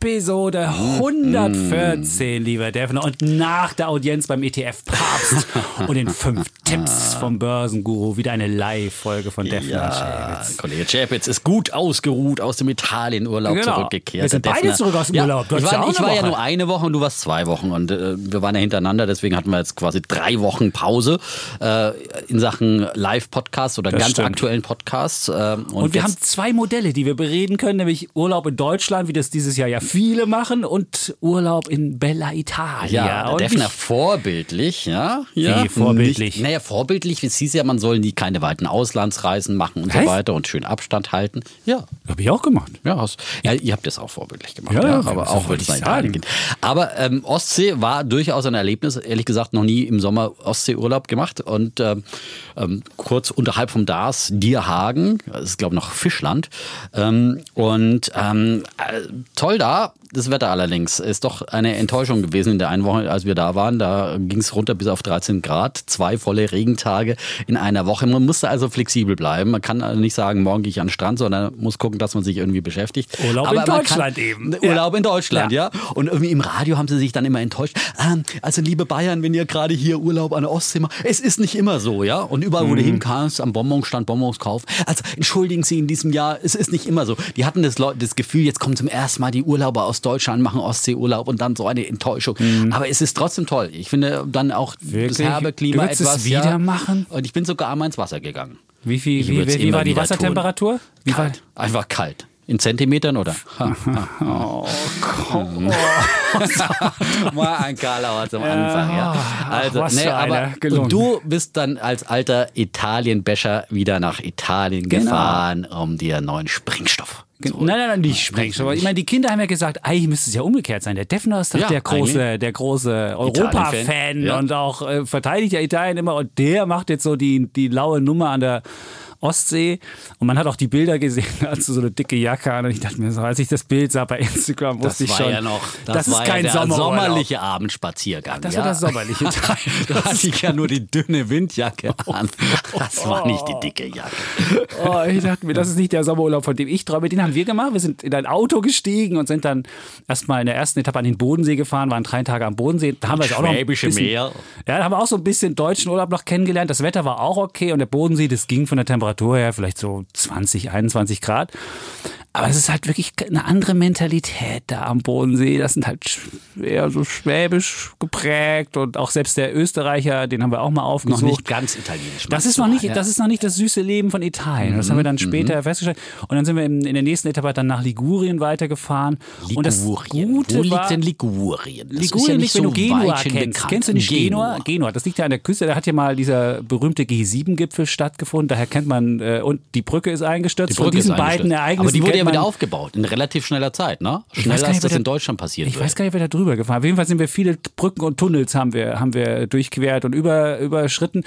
Episode 114, lieber Defner. Und nach der Audienz beim ETF Papst und den fünf Tipps vom Börsenguru wieder eine Live-Folge von Defner Ja. Kollege Chapitz ist gut ausgeruht aus dem Italienurlaub Genau. zurückgekehrt. Wir sind Der beide Defner- zurück aus dem ja, Urlaub. Du Ich ja war, auch ich war ja nur eine Woche und du warst zwei Wochen. Und äh, wir waren ja hintereinander, deswegen hatten wir jetzt quasi drei Wochen Pause äh, in Sachen Live-Podcasts oder Das ganz stimmt. aktuellen Podcasts. Äh, und Und wir haben zwei Modelle, die wir bereden können, nämlich Urlaub in Deutschland, wie das dieses Jahr ja viele machen, und Urlaub in Bella Italia. Ja, und Defner ich- vorbildlich, ja. ja. Wie vorbildlich? Nicht, naja, vorbildlich, es hieß ja, man soll nie keine weiten Auslandsreisen machen und so Was? weiter und schön Abstand halten. Ja. Hab ich auch gemacht. Ja, hast, ja, ihr habt das auch vorbildlich gemacht, Ja, ja, aber auch wenn es Italien geht. Aber ähm, Ostsee war durchaus ein Erlebnis, ehrlich gesagt, noch nie im Sommer Ostseeurlaub gemacht und ähm, ähm, kurz unterhalb vom Dars, Dierhagen, das ist glaube ich noch Fischland ähm, und ähm, äh, toll da. Das Wetter allerdings ist doch eine Enttäuschung gewesen in der einen Woche, als wir da waren. Da ging es runter bis auf 13 Grad, zwei volle Regentage in einer Woche. Man musste also flexibel bleiben. Man kann also nicht sagen, morgen gehe ich an den Strand, sondern muss gucken, dass man sich irgendwie beschäftigt. Urlaub in man kann- Deutschland eben. Urlaub in Deutschland, Ja. ja. Und irgendwie im Radio haben sie sich dann immer enttäuscht. Ähm, also liebe Bayern, wenn ihr gerade hier Urlaub an der Ostsee macht, es ist nicht immer so, ja. Und überall, wo du hinkamst, am Bonbonstand Bonbons kaufen. Also entschuldigen Sie in diesem Jahr, es ist nicht immer so. Die hatten das, Leu- das Gefühl, jetzt kommen zum ersten Mal die Urlauber aus Deutschland, machen Ostseeurlaub und dann so eine Enttäuschung. Aber es ist trotzdem toll. Ich finde dann auch Wirklich? das herbe Klima Du würdest es etwas. wieder ja. machen? Und ich bin sogar einmal ins Wasser gegangen. Wie, viel, wie, wie, wie war die Wassertemperatur? Wie war, Kalt. Einfach kalt. In Zentimetern oder? Ha, ha. Mal ein Karlauer zum Anfang. Ja. Also, was für aber. Gelungen. und du bist dann als alter Italienbecher wieder nach Italien Genau. gefahren, um dir neuen Springstoff Nein, nein, nein, nicht Sprengstoff. Aber ich meine, die Kinder haben ja gesagt, eigentlich müsste es ja umgekehrt sein. Der Defner ist doch Ja, der große, der große Europa-Fan ja. und auch äh, verteidigt ja Italien immer. Und der macht jetzt so die, die laue Nummer an der Ostsee. Und man hat auch die Bilder gesehen, da hast du so eine dicke Jacke an. Und ich dachte mir so, als ich das Bild sah bei Instagram, Das wusste ich war schon, ja noch, das, das, war ist kein ja Sommerurlaub. sommerliche Abendspaziergang. Das ja. war der sommerliche Teil. da hatte ich ja nur die dünne Windjacke an. Das war nicht die dicke Jacke. Oh, ich dachte mir, das ist nicht der Sommerurlaub, von dem ich träume. Den haben wir gemacht. Wir sind in ein Auto gestiegen und sind dann erstmal in der ersten Etappe an den Bodensee gefahren, waren drei Tage am Bodensee. Da haben wir auch noch ein bisschen, Meer. Ja, da haben wir auch so ein bisschen deutschen Urlaub noch kennengelernt. Das Wetter war auch okay und der Bodensee, das ging von der Temperatur her vielleicht so 20, 21 Grad. Aber es ist halt wirklich eine andere Mentalität da am Bodensee. Das sind halt eher so schwäbisch geprägt und auch selbst der Österreicher, den haben wir auch mal Noch aufgesucht. nicht ganz italienisch. Das ist noch nicht, Ja. das ist noch nicht das süße Leben von Italien. Das haben wir dann später festgestellt. Und dann sind wir in, in der nächsten Etappe dann nach Ligurien weitergefahren. Und das Ligurien. Gute Wo liegt war, denn Ligurien? Das Ligurien ist ja nicht wenn so du Genua kennst. Kennst du nicht Genua? Genua, das liegt ja an der Küste. Da hat ja mal dieser berühmte G7-Gipfel stattgefunden. Daher kennt man, äh, und die Brücke ist eingestürzt. Die Brücke Von diesen ist beiden. Ereignissen Aber die wurde ja wieder aufgebaut. In relativ schneller Zeit, ne? Schneller als das in Deutschland passiert Ich wird. weiß gar nicht, wer da drüber gefahren. Auf jeden Fall sind wir viele Brücken und Tunnels haben wir, haben wir durchquert und über, überschritten.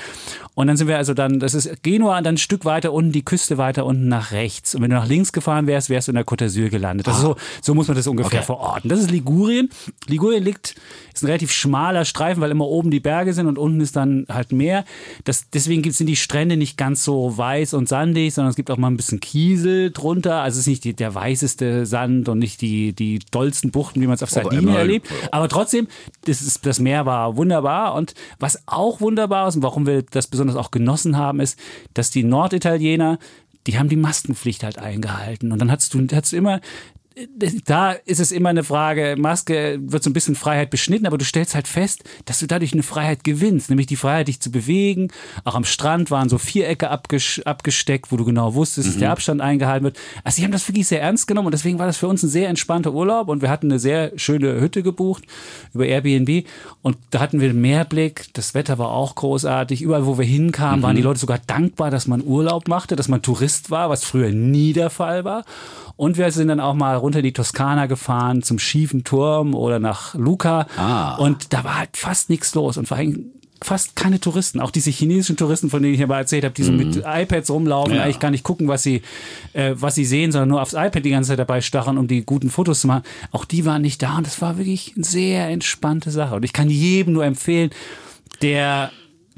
Und dann sind wir also dann, das ist Genua und dann ein Stück weiter unten, die Küste weiter unten nach rechts. Und wenn du nach links gefahren wärst, wärst du in der Côte d'Azur gelandet. Das ist so, so muss man das ungefähr Okay. verorten. Das ist Ligurien. Ligurien liegt, ist ein relativ schmaler Streifen, weil immer oben die Berge sind und unten ist dann halt Meer. Das, deswegen sind die Strände nicht ganz so weiß und sandig, sondern es gibt auch mal ein bisschen Kiesel drunter. Also es ist nicht die, der weißeste Sand und nicht die, die dollsten Buchten, wie man es auf Sardinien immerhin. erlebt. Aber trotzdem, das, ist, das Meer war wunderbar. Und was auch wunderbar ist und warum wir das besonders auch genossen haben, ist, dass die Norditaliener, die haben die Maskenpflicht halt eingehalten. Und dann hast du, hast du immer da ist es immer eine Frage, Maske wird so ein bisschen Freiheit beschnitten, aber du stellst halt fest, dass du dadurch eine Freiheit gewinnst, nämlich die Freiheit, dich zu bewegen. Auch am Strand waren so Vierecke abges abgesteckt, wo du genau wusstest, dass der Abstand eingehalten wird. Also sie haben das wirklich sehr ernst genommen und deswegen war das für uns ein sehr entspannter Urlaub und wir hatten eine sehr schöne Hütte gebucht über Airbnb und da hatten wir einen Meerblick, das Wetter war auch großartig, überall wo wir hinkamen, waren die Leute sogar dankbar, dass man Urlaub machte, dass man Tourist war, was früher nie der Fall war. Und wir sind dann auch mal runter in die Toskana gefahren zum schiefen Turm oder nach Luca. Ah. Und da war halt fast nichts los. Und vor allem fast keine Touristen. Auch diese chinesischen Touristen, von denen ich aber erzählt habe, die so mit iPads rumlaufen, Ja. eigentlich gar nicht gucken, was sie, äh, was sie sehen, sondern nur aufs iPad die ganze Zeit dabei starren, um die guten Fotos zu machen. Auch die waren nicht da und das war wirklich eine sehr entspannte Sache. Und ich kann jedem nur empfehlen, der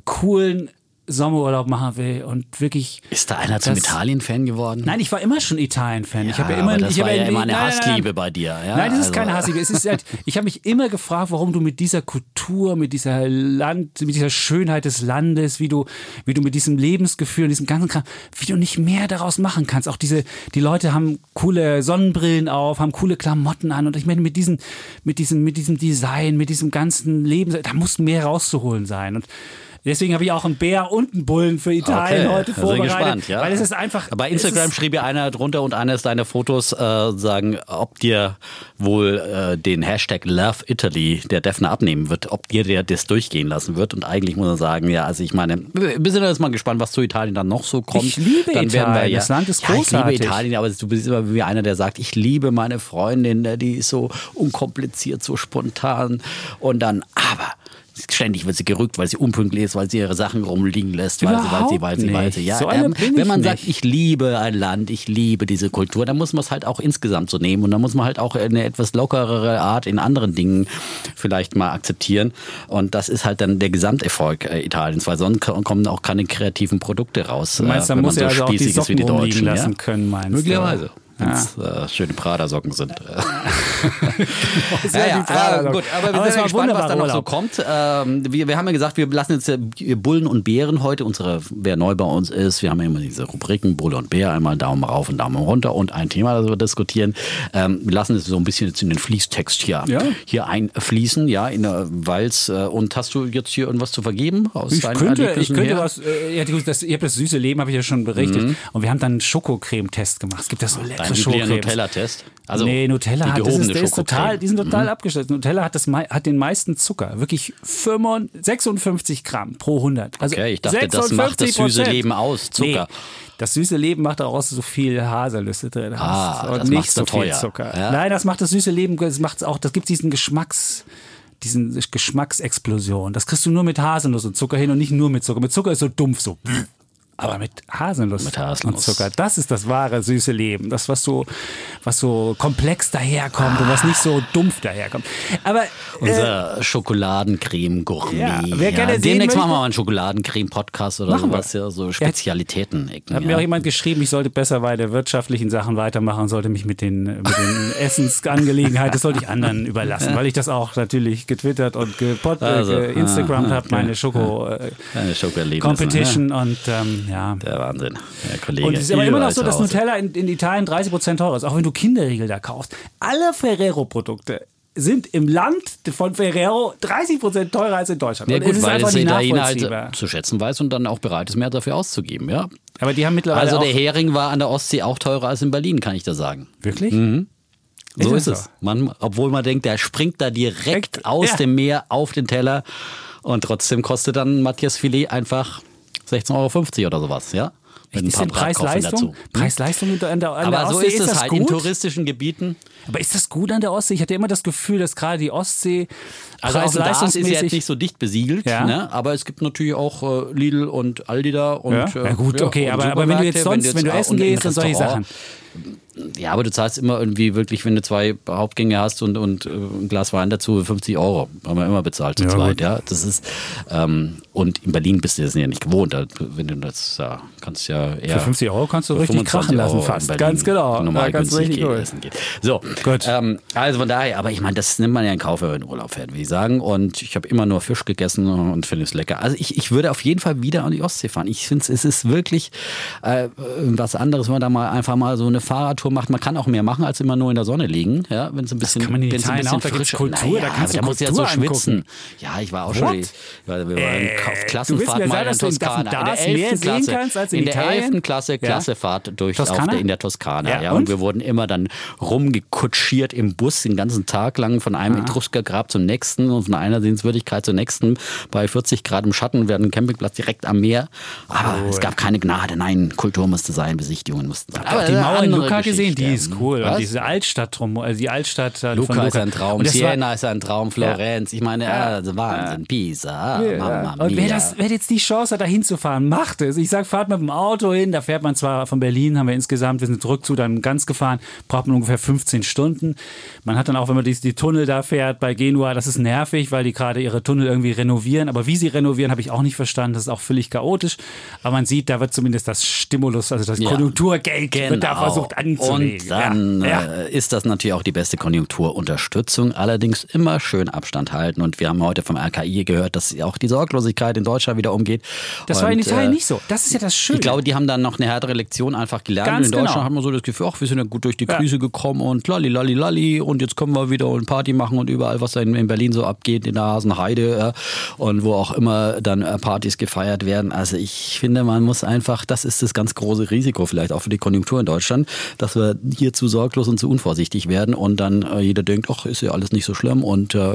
coolen Sommerurlaub machen will und wirklich. Ist da einer zum Italien-Fan geworden? Nein, ich war immer schon Italien-Fan. ich Ja, habe ja immer, das ich habe war ja immer eine nein, nein, nein. Hassliebe bei dir. Ja? Nein, das ist Also- keine Hassliebe. Es ist halt, ich habe mich immer gefragt, warum du mit dieser Kultur, mit dieser Land, mit dieser Schönheit des Landes, wie du, wie du mit diesem Lebensgefühl und diesem ganzen Kram, wie du nicht mehr daraus machen kannst. Auch diese, die Leute haben coole Sonnenbrillen auf, haben coole Klamotten an und ich meine mit diesem, mit diesem, mit diesem Design, mit diesem ganzen Leben, da muss mehr rauszuholen sein und Deswegen habe ich auch einen Bär und einen Bullen für Italien Okay, heute vorbereitet. gespannt, ja. Weil es ist einfach. Bei Instagram schrieb ja einer drunter und eines deiner Fotos äh, sagen, ob dir wohl äh, den Hashtag Love Italy der Defner abnehmen wird, ob dir der das durchgehen lassen wird. Und eigentlich muss man sagen, ja, also ich meine, wir sind jetzt mal gespannt, was zu Italien dann noch so kommt. Ich liebe dann werden wir Italien, ja, das Land ist ja, Ich liebe Italien, aber du bist immer wie einer, der sagt, ich liebe meine Freundin, äh, die ist so unkompliziert, so spontan. Und dann, aber ständig wird sie gerückt, weil sie unpünktlich ist, weil sie ihre Sachen rumliegen lässt, weil sie, weil sie, weil sie, weil sie. Ja. So ähm, wenn ich man sagt, nicht. ich liebe ein Land, ich liebe diese Kultur, dann muss man es halt auch insgesamt so nehmen und dann muss man halt auch eine etwas lockerere Art in anderen Dingen vielleicht mal akzeptieren und das ist halt dann der Gesamterfolg äh, Italiens, weil sonst ko- kommen auch keine kreativen Produkte raus. Du meinst, äh, da wenn muss man er so also auch die ist wie Socken die rumliegen Deutschen. lassen ja? können, meinst du? Möglicherweise. Ja. Wenn es äh, schöne Prada-Socken sind. Ja, Ja, die Prada- ja, äh, gut, aber wir Aber sind gespannt, was da noch so kommt. Ähm, wir, wir haben ja gesagt, wir lassen jetzt äh, Bullen und Bären heute, unsere, wer neu bei uns ist, wir haben ja immer diese Rubriken Bulle und Bär, einmal Daumen rauf und Daumen runter und ein Thema, das wir diskutieren. Ähm, wir lassen es so ein bisschen jetzt in den Fließtext hier, Ja. hier einfließen, ja, in der Walz. Äh, und hast du jetzt hier irgendwas zu vergeben aus Ich könnte, ich könnte her? was, äh, ja, das, ihr habt das süße Leben, habe ich ja schon berichtet. Und wir haben dann einen Schokocreme-Test gemacht. Es gibt ja so leckere Dein üblicher. Nutella-Test? Also nee, Nutella die hat, das ist, der ist total, die sind total abgestellt. Nutella hat, das, hat den meisten Zucker. Wirklich 55, 56 Gramm pro 100. Also Okay, ich dachte, das macht das 56%. süße Leben aus, Zucker. Nee, das süße Leben macht auch aus, so viel Haselnüsse drin hast. Ah, und das nicht so viel teuer. Zucker. Ja. Nein, das macht das süße Leben, das macht's auch, das gibt diesen Geschmacks, diesen Geschmacksexplosion. Das kriegst du nur mit Haselnuss und Zucker hin und nicht nur mit Zucker. Mit Zucker ist so dumpf, so. Aber mit Haselnuss, Mit Haselnuss. und Zucker, das ist das wahre süße Leben. Das, was so, was so komplex daherkommt und was nicht so dumpf daherkommt. Aber äh, Unser Schokoladencreme-Gourmet. Ja, wer gerne sehen Demnächst machen wir mal einen Schokoladencreme-Podcast oder Machen wir. sowas, ja, so Spezialitäten. hat mir auch jemand geschrieben, ich sollte besser bei der wirtschaftlichen Sachen weitermachen, sollte mich mit den, mit den Essensangelegenheiten, das sollte ich anderen überlassen, weil ich das auch natürlich getwittert und gepod, Also, äh, Instagram ah, habe, meine Schoko äh, Schokoerlebnisse, Competition und ähm, ja. Der Wahnsinn, der Kollege. Und es ist aber immer noch so, dass. Nutella in, in Italien 30% teurer ist, auch wenn du Kinderriegel da kaufst. Alle Ferrero-Produkte sind im Land von Ferrero 30% teurer als in Deutschland. Ja Und gut, es ist weil es Italiener halt zu schätzen weiß und dann auch bereit ist, mehr dafür auszugeben, ja. Aber die haben mittlerweile Also der Hering war an der Ostsee auch teurer als in Berlin, kann ich da sagen. Wirklich? So Ist ist es. Man, obwohl man denkt, der springt da direkt Direkt, aus ja. dem Meer auf den Teller und trotzdem kostet dann Matthias Filet einfach 16,50 Euro oder sowas, ja? Mit Ist denn Bratkartoffeln Preis-Leistung? Hm? Preis-Leistung an der, an der Aber so Ostsee, ist es halt gut? in touristischen Gebieten. Aber ist das gut an der Ostsee? Ich hatte immer das Gefühl, dass gerade die Ostsee Also auch das ist jetzt nicht so dicht besiegelt, Ja. ne? aber es gibt natürlich auch äh, Lidl und Aldi da. Und, ja? äh, ja gut, okay, und aber, aber wenn du jetzt sonst, wenn du, jetzt- essen und im gehst und solche Sachen. Ja, aber du zahlst immer irgendwie wirklich, wenn du zwei Hauptgänge hast und, und äh, ein Glas Wein dazu, 50 Euro. Haben wir immer bezahlt zu Ja, zweit, gut. ja. Das ist, ähm, und in Berlin bist du das ja nicht gewohnt. Wenn du das, ja, kannst ja eher. Für 50 Euro kannst du richtig 25 krachen lassen Euro fast. Ganz genau. Normal Ja, ganz richtig geht, essen geht. So, Gut. Ähm, also von daher, aber ich meine, das nimmt man ja in Kauf, wenn man in Urlaub fährt, würde ich sagen. Und ich habe immer nur Fisch gegessen und finde es lecker. Also ich, ich würde auf jeden Fall wieder an die Ostsee fahren. Ich finde, es ist wirklich äh, was anderes, wenn man da mal einfach mal so eine Fahrradtour macht. Man kann auch mehr machen, als immer nur in der Sonne liegen. Ja, wenn es ein bisschen, kann man in wenn's ein Italien bisschen auch, da frischer- Kultur, da Naja, kannst du da musst du ja so schwitzen. angucken. Ja, ich war auch What? schon. War, wir waren Äh, auf du Klassenfahrt mir mal sagen, in du Toskana. In der Darf mehr 11. sehen Klasse, kannst als in in der Italien? 11. Klasse Ja. Klassefahrt durch auf Toskana? der, in der Toskana. Ja, Ja, und? und wir wurden immer dann rumgekutschiert im Bus den ganzen Tag lang von einem Ah. Etruskergrab zum nächsten. Straßen und von einer Sehenswürdigkeit zur nächsten. Bei 40 Grad im Schatten werden Campingplatz direkt am Meer. Aber cool. es gab keine Gnade. Nein, Kultur musste sein, Besichtigungen mussten sein. Aber die Mauer in Luca gesehen, die ist cool. Was? Und diese Altstadt drum, also die Altstadt Luca, Luca ist ein Traum, Siena ist ein Traum, Florenz. Ja. Ich meine, ja. also Wahnsinn, Pisa, ja. Mama Und wer, das, wer jetzt die Chance hat, da hinzufahren, macht es. Ich sage, fahrt mit dem Auto hin. Da fährt man zwar von Berlin, haben wir insgesamt, wir sind zurück zu dann ganz gefahren, braucht man ungefähr 15 Stunden. Man hat dann auch, wenn man die, die Tunnel da fährt bei Genua, das ist nervig, weil die gerade ihre Tunnel irgendwie renovieren. Aber wie sie renovieren, habe ich auch nicht verstanden. Das ist auch völlig chaotisch. Aber man sieht, da wird zumindest das Stimulus, also das ja. Konjunkturgeld, genau. wird da genau. versucht anzulegen. Und dann ja. äh, ist das natürlich auch die beste Konjunkturunterstützung. Allerdings immer schön Abstand halten. Und wir haben heute vom RKI gehört, dass auch die Sorglosigkeit in Deutschland wieder umgeht. Das und, war in Italien äh, nicht so. Das ist ja das Schöne. Ich glaube, die haben dann noch eine härtere Lektion einfach gelernt. Ganz in Deutschland genau. hat man so das Gefühl, ach, wir sind ja gut durch die Krise ja. gekommen und lalli, lalli, lalli. Und jetzt können wir wieder und Party machen und überall, was in Berlin so abgeht, in der Hasenheide äh, und wo auch immer dann äh, Partys gefeiert werden. Also ich finde, man muss einfach, das ist das ganz große Risiko vielleicht auch für die Konjunktur in Deutschland, dass wir hier zu sorglos und zu unvorsichtig werden und dann äh, jeder denkt, ach, ist ja alles nicht so schlimm und äh,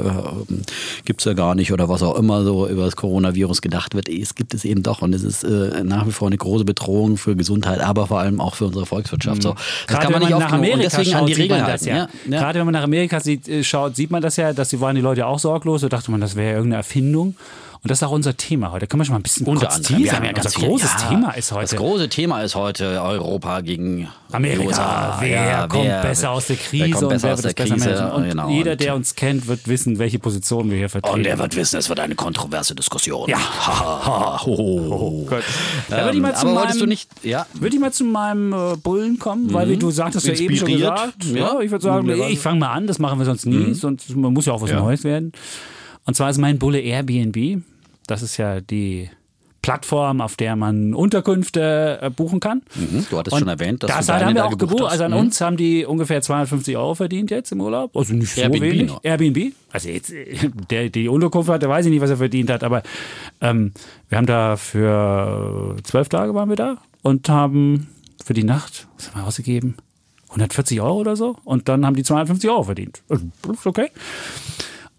gibt es ja gar nicht oder was auch immer so über das Coronavirus gedacht wird. Es gibt es eben doch und es ist äh, nach wie vor eine große Bedrohung für Gesundheit, aber vor allem auch für unsere Volkswirtschaft. So, das Gerade kann man nicht oft und deswegen schaut, an die Regeln halten. Ja. Ja. Gerade wenn man nach Amerika sieht, äh, schaut, sieht man das ja, dass sie waren die Leute auch sorglos. Da dachte man, das wäre irgendeine Erfindung. Und das ist auch unser Thema heute. Können wir schon mal ein bisschen Unter kurz anderem. Haben ja unser großes ja, Thema ist heute. Das große Thema ist heute Europa gegen Amerika. USA. Wer ja, kommt wer, besser aus der Krise und wer wird das besser Krise, Und genau. jeder, der uns kennt, wird wissen, welche Position wir hier vertreten. Und er wird wissen, es wird eine kontroverse Diskussion. Ja. Ha, ho, ho. Oh Gott. Ähm, würde ich mal zu aber meinem, du nicht, ja. Würde ich mal zu meinem äh, Bullen kommen, mhm. weil wie du sagtest, ja eben schon gesagt. Ja, ich würde sagen, ich fange mal an, das machen wir sonst nie, mhm. sonst man muss ja auch was Neues werden. Und zwar ist mein Bulle Airbnb. Das ist ja die Plattform, auf der man Unterkünfte äh, buchen kann. Mhm, du hattest und schon erwähnt, dass das du haben wir auch gebucht. Hast. Also an mhm. uns haben die ungefähr 250 Euro verdient jetzt im Urlaub. Also nicht so Airbnb wenig. Noch. Airbnb. Also jetzt, der die Unterkunft hat, der weiß ich nicht, was er verdient hat, aber ähm, wir haben da für zwölf Tage waren wir da und haben für die Nacht, was haben wir ausgegeben? 140 Euro oder so. Und dann haben die 250 Euro verdient. Also, okay.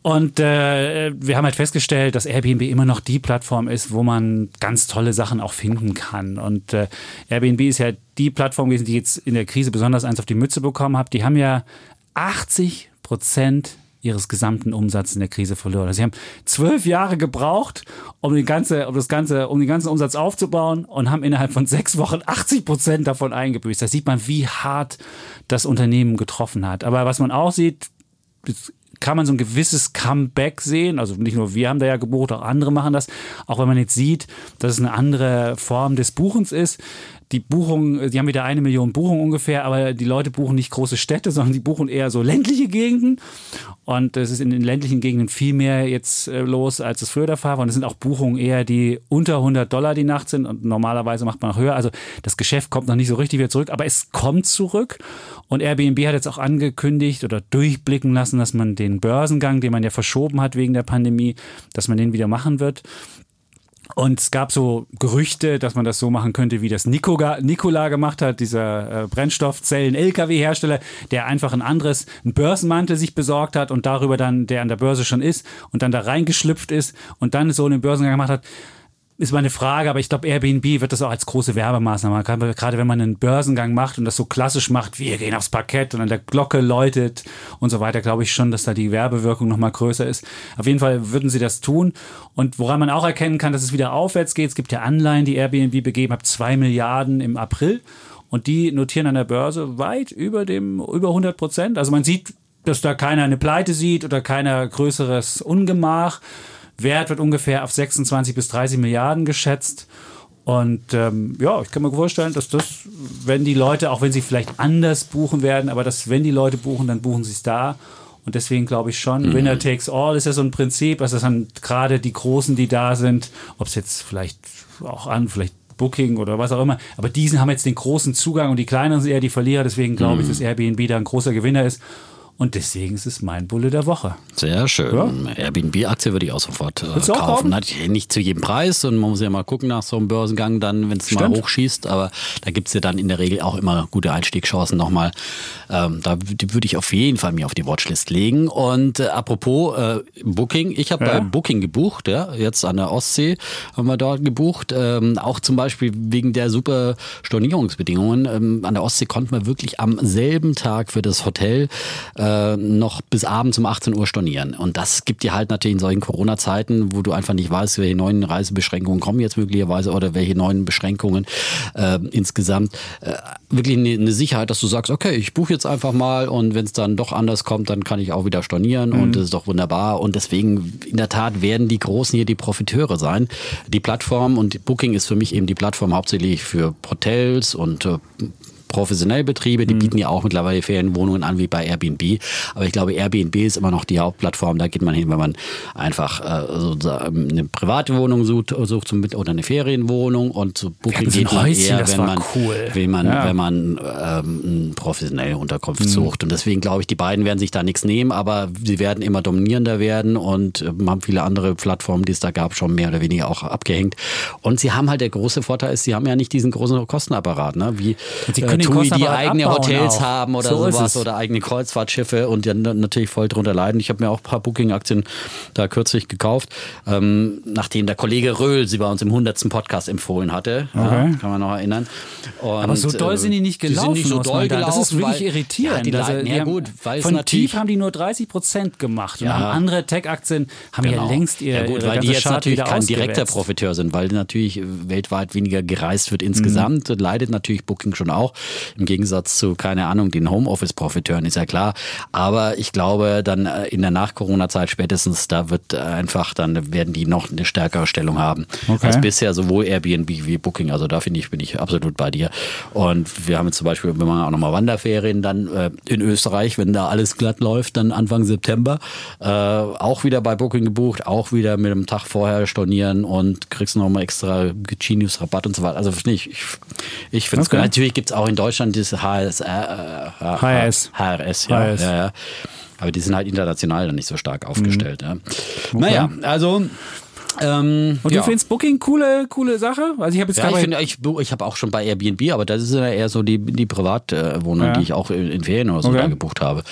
Und äh, wir haben halt festgestellt, dass Airbnb immer noch die Plattform ist, wo man ganz tolle Sachen auch finden kann. Und äh, Airbnb ist ja die Plattform gewesen, die jetzt in der Krise besonders eins auf die Mütze bekommen hat. Die haben ja 80 Prozent ihres gesamten Umsatzes in der Krise verloren. Also sie haben zwölf Jahre gebraucht, um, die ganze, um, das ganze, um den ganzen Umsatz aufzubauen und haben innerhalb von sechs Wochen 80 Prozent davon eingebüßt. Da sieht man, wie hart das Unternehmen getroffen hat. Aber was man auch sieht, kann man so ein gewisses Comeback sehen. Also nicht nur wir haben da ja gebucht, auch andere machen das. Auch wenn man jetzt sieht, dass es eine andere Form des Buchens ist die Buchung, die haben wieder eine Million Buchungen ungefähr, aber die Leute buchen nicht große Städte, sondern die buchen eher so ländliche Gegenden. Und es ist in den ländlichen Gegenden viel mehr jetzt äh, los, als es früher der Fall war. Und es sind auch Buchungen eher, die unter 100 Dollar die Nacht sind. Und normalerweise macht man auch höher. Also das Geschäft kommt noch nicht so richtig wieder zurück, aber es kommt zurück. Und Airbnb hat jetzt auch angekündigt oder durchblicken lassen, dass man den Börsengang, den man ja verschoben hat wegen der Pandemie, dass man den wieder machen wird. Und es gab so Gerüchte, dass man das so machen könnte, wie das Nikola, Nikola gemacht hat, dieser äh, Brennstoffzellen-LKW-Hersteller, der einfach ein anderes, ein Börsenmantel sich besorgt hat und darüber dann, der an der Börse schon ist und dann da reingeschlüpft ist und dann so einen Börsengang gemacht hat ist meine Frage, aber ich glaube, Airbnb wird das auch als große Werbemaßnahme. Gerade wenn man einen Börsengang macht und das so klassisch macht, wir gehen aufs Parkett und an der Glocke läutet und so weiter, glaube ich schon, dass da die Werbewirkung nochmal größer ist. Auf jeden Fall würden sie das tun. Und woran man auch erkennen kann, dass es wieder aufwärts geht, es gibt ja Anleihen, die Airbnb begeben hat, zwei Milliarden im April. Und die notieren an der Börse weit über dem, über 100 Prozent. Also man sieht, dass da keiner eine Pleite sieht oder keiner größeres Ungemach. Wert wird ungefähr auf 26 bis 30 Milliarden geschätzt. Und ähm, ja, ich kann mir vorstellen, dass das, wenn die Leute, auch wenn sie vielleicht anders buchen werden, aber dass, wenn die Leute buchen, dann buchen sie es da. Und deswegen glaube ich schon, mhm. Winner takes all ist ja so ein Prinzip. Also das sind gerade die Großen, die da sind, ob es jetzt vielleicht auch an, vielleicht Booking oder was auch immer. Aber diesen haben jetzt den großen Zugang und die kleineren sind eher die Verlierer. Deswegen glaube ich, mhm. dass Airbnb da ein großer Gewinner ist. Und deswegen ist es mein Bulle der Woche. Sehr schön. Airbnb-Aktie würde ich auch sofort äh, du auch kaufen. kaufen? Nicht zu jedem Preis und man muss ja mal gucken nach so einem Börsengang dann, wenn es mal hochschießt. Aber da gibt es ja dann in der Regel auch immer gute Einstiegschancen nochmal. Ähm, da würde ich auf jeden Fall mir auf die Watchlist legen. Und äh, apropos äh, Booking, ich habe Ja. bei Booking gebucht, ja, jetzt an der Ostsee haben wir dort gebucht. Ähm, auch zum Beispiel wegen der super Stornierungsbedingungen. Ähm, an der Ostsee konnten wir wirklich am selben Tag für das Hotel äh, noch bis abends um 18 Uhr stornieren. Und das gibt dir halt natürlich in solchen Corona-Zeiten, wo du einfach nicht weißt, welche neuen Reisebeschränkungen kommen jetzt möglicherweise oder welche neuen Beschränkungen äh, insgesamt, äh, wirklich eine, eine Sicherheit, dass du sagst, okay, ich buche jetzt einfach mal und wenn es dann doch anders kommt, dann kann ich auch wieder stornieren und das ist doch wunderbar. Und deswegen, in der Tat, werden die Großen hier die Profiteure sein. Die Plattform und Booking ist für mich eben die Plattform hauptsächlich für Hotels und äh, professionelle Betriebe, die bieten ja auch mittlerweile Ferienwohnungen an wie bei Airbnb. Aber ich glaube, Airbnb ist immer noch die Hauptplattform. Da geht man hin, wenn man einfach äh, sozusagen eine private Wohnung sucht, sucht zum oder eine Ferienwohnung und zu Booking so geht man Häuschen, eher, das wenn man, cool. wenn man, Ja. wenn man ähm, professionelle Unterkunft Mhm. sucht. Und deswegen glaube ich, die beiden werden sich da nichts nehmen, aber sie werden immer dominierender werden und äh, haben viele andere Plattformen, die es da gab, schon mehr oder weniger auch abgehängt. Und sie haben halt der große Vorteil ist, sie haben ja nicht diesen großen Kostenapparat, ne? wie sie können TUI, die Kostenapparat eigene Hotels auch. haben oder So sowas oder eigene Kreuzfahrtschiffe und dann natürlich voll drunter leiden. Ich habe mir auch ein paar Booking-Aktien da kürzlich gekauft, ähm, nachdem der Kollege Röhl sie bei uns im 100. Podcast empfohlen hatte. Ja, Okay. kann man noch erinnern. Und, Aber so doll sind die nicht die gelaufen. sind nicht so doll gelaufen. Das ist wirklich irritierend. Ja, die Also, leiden, die ja gut, weil von Tief haben die nur 30 Prozent gemacht. Und Ja. haben andere Tech-Aktien haben ja Genau. längst ihr ja gut, weil die jetzt Chart natürlich kein direkter. Profiteur sind, weil natürlich weltweit weniger gereist wird insgesamt. Mhm. Leidet natürlich Booking schon auch. Im Gegensatz zu, keine Ahnung, den Homeoffice-Profiteuren, ist ja klar. Aber ich glaube, dann äh, in der Nach-Corona-Zeit spätestens, da wird äh, einfach, dann werden die noch eine stärkere Stellung haben. Okay. Als bisher sowohl Airbnb wie Booking. Also da finde ich, bin ich absolut bei dir. Und wir haben jetzt zum Beispiel, wenn man auch nochmal Wanderferien dann äh, in Österreich, wenn da alles glatt läuft, dann Anfang September, äh, auch wieder bei Booking gebucht, auch wieder mit einem Tag vorher stornieren und kriegst nochmal extra Genius-Rabatt und so weiter. Also ich, ich, finde es Okay. gut. Natürlich gibt es auch in Deutschland dieses HSR, äh, HRS. HRS, ja, HRS. ja, ja. Aber die sind halt international dann nicht so stark aufgestellt. Ja. Naja, also ähm, Und ja. du findest Booking coole, coole Sache? Also ich habe jetzt Ja, ich finde, ich, ich habe auch schon bei Airbnb, aber das ist ja eher so die, die Privatwohnung, Ja. die ich auch in, in Ferien oder so Okay. da gebucht habe.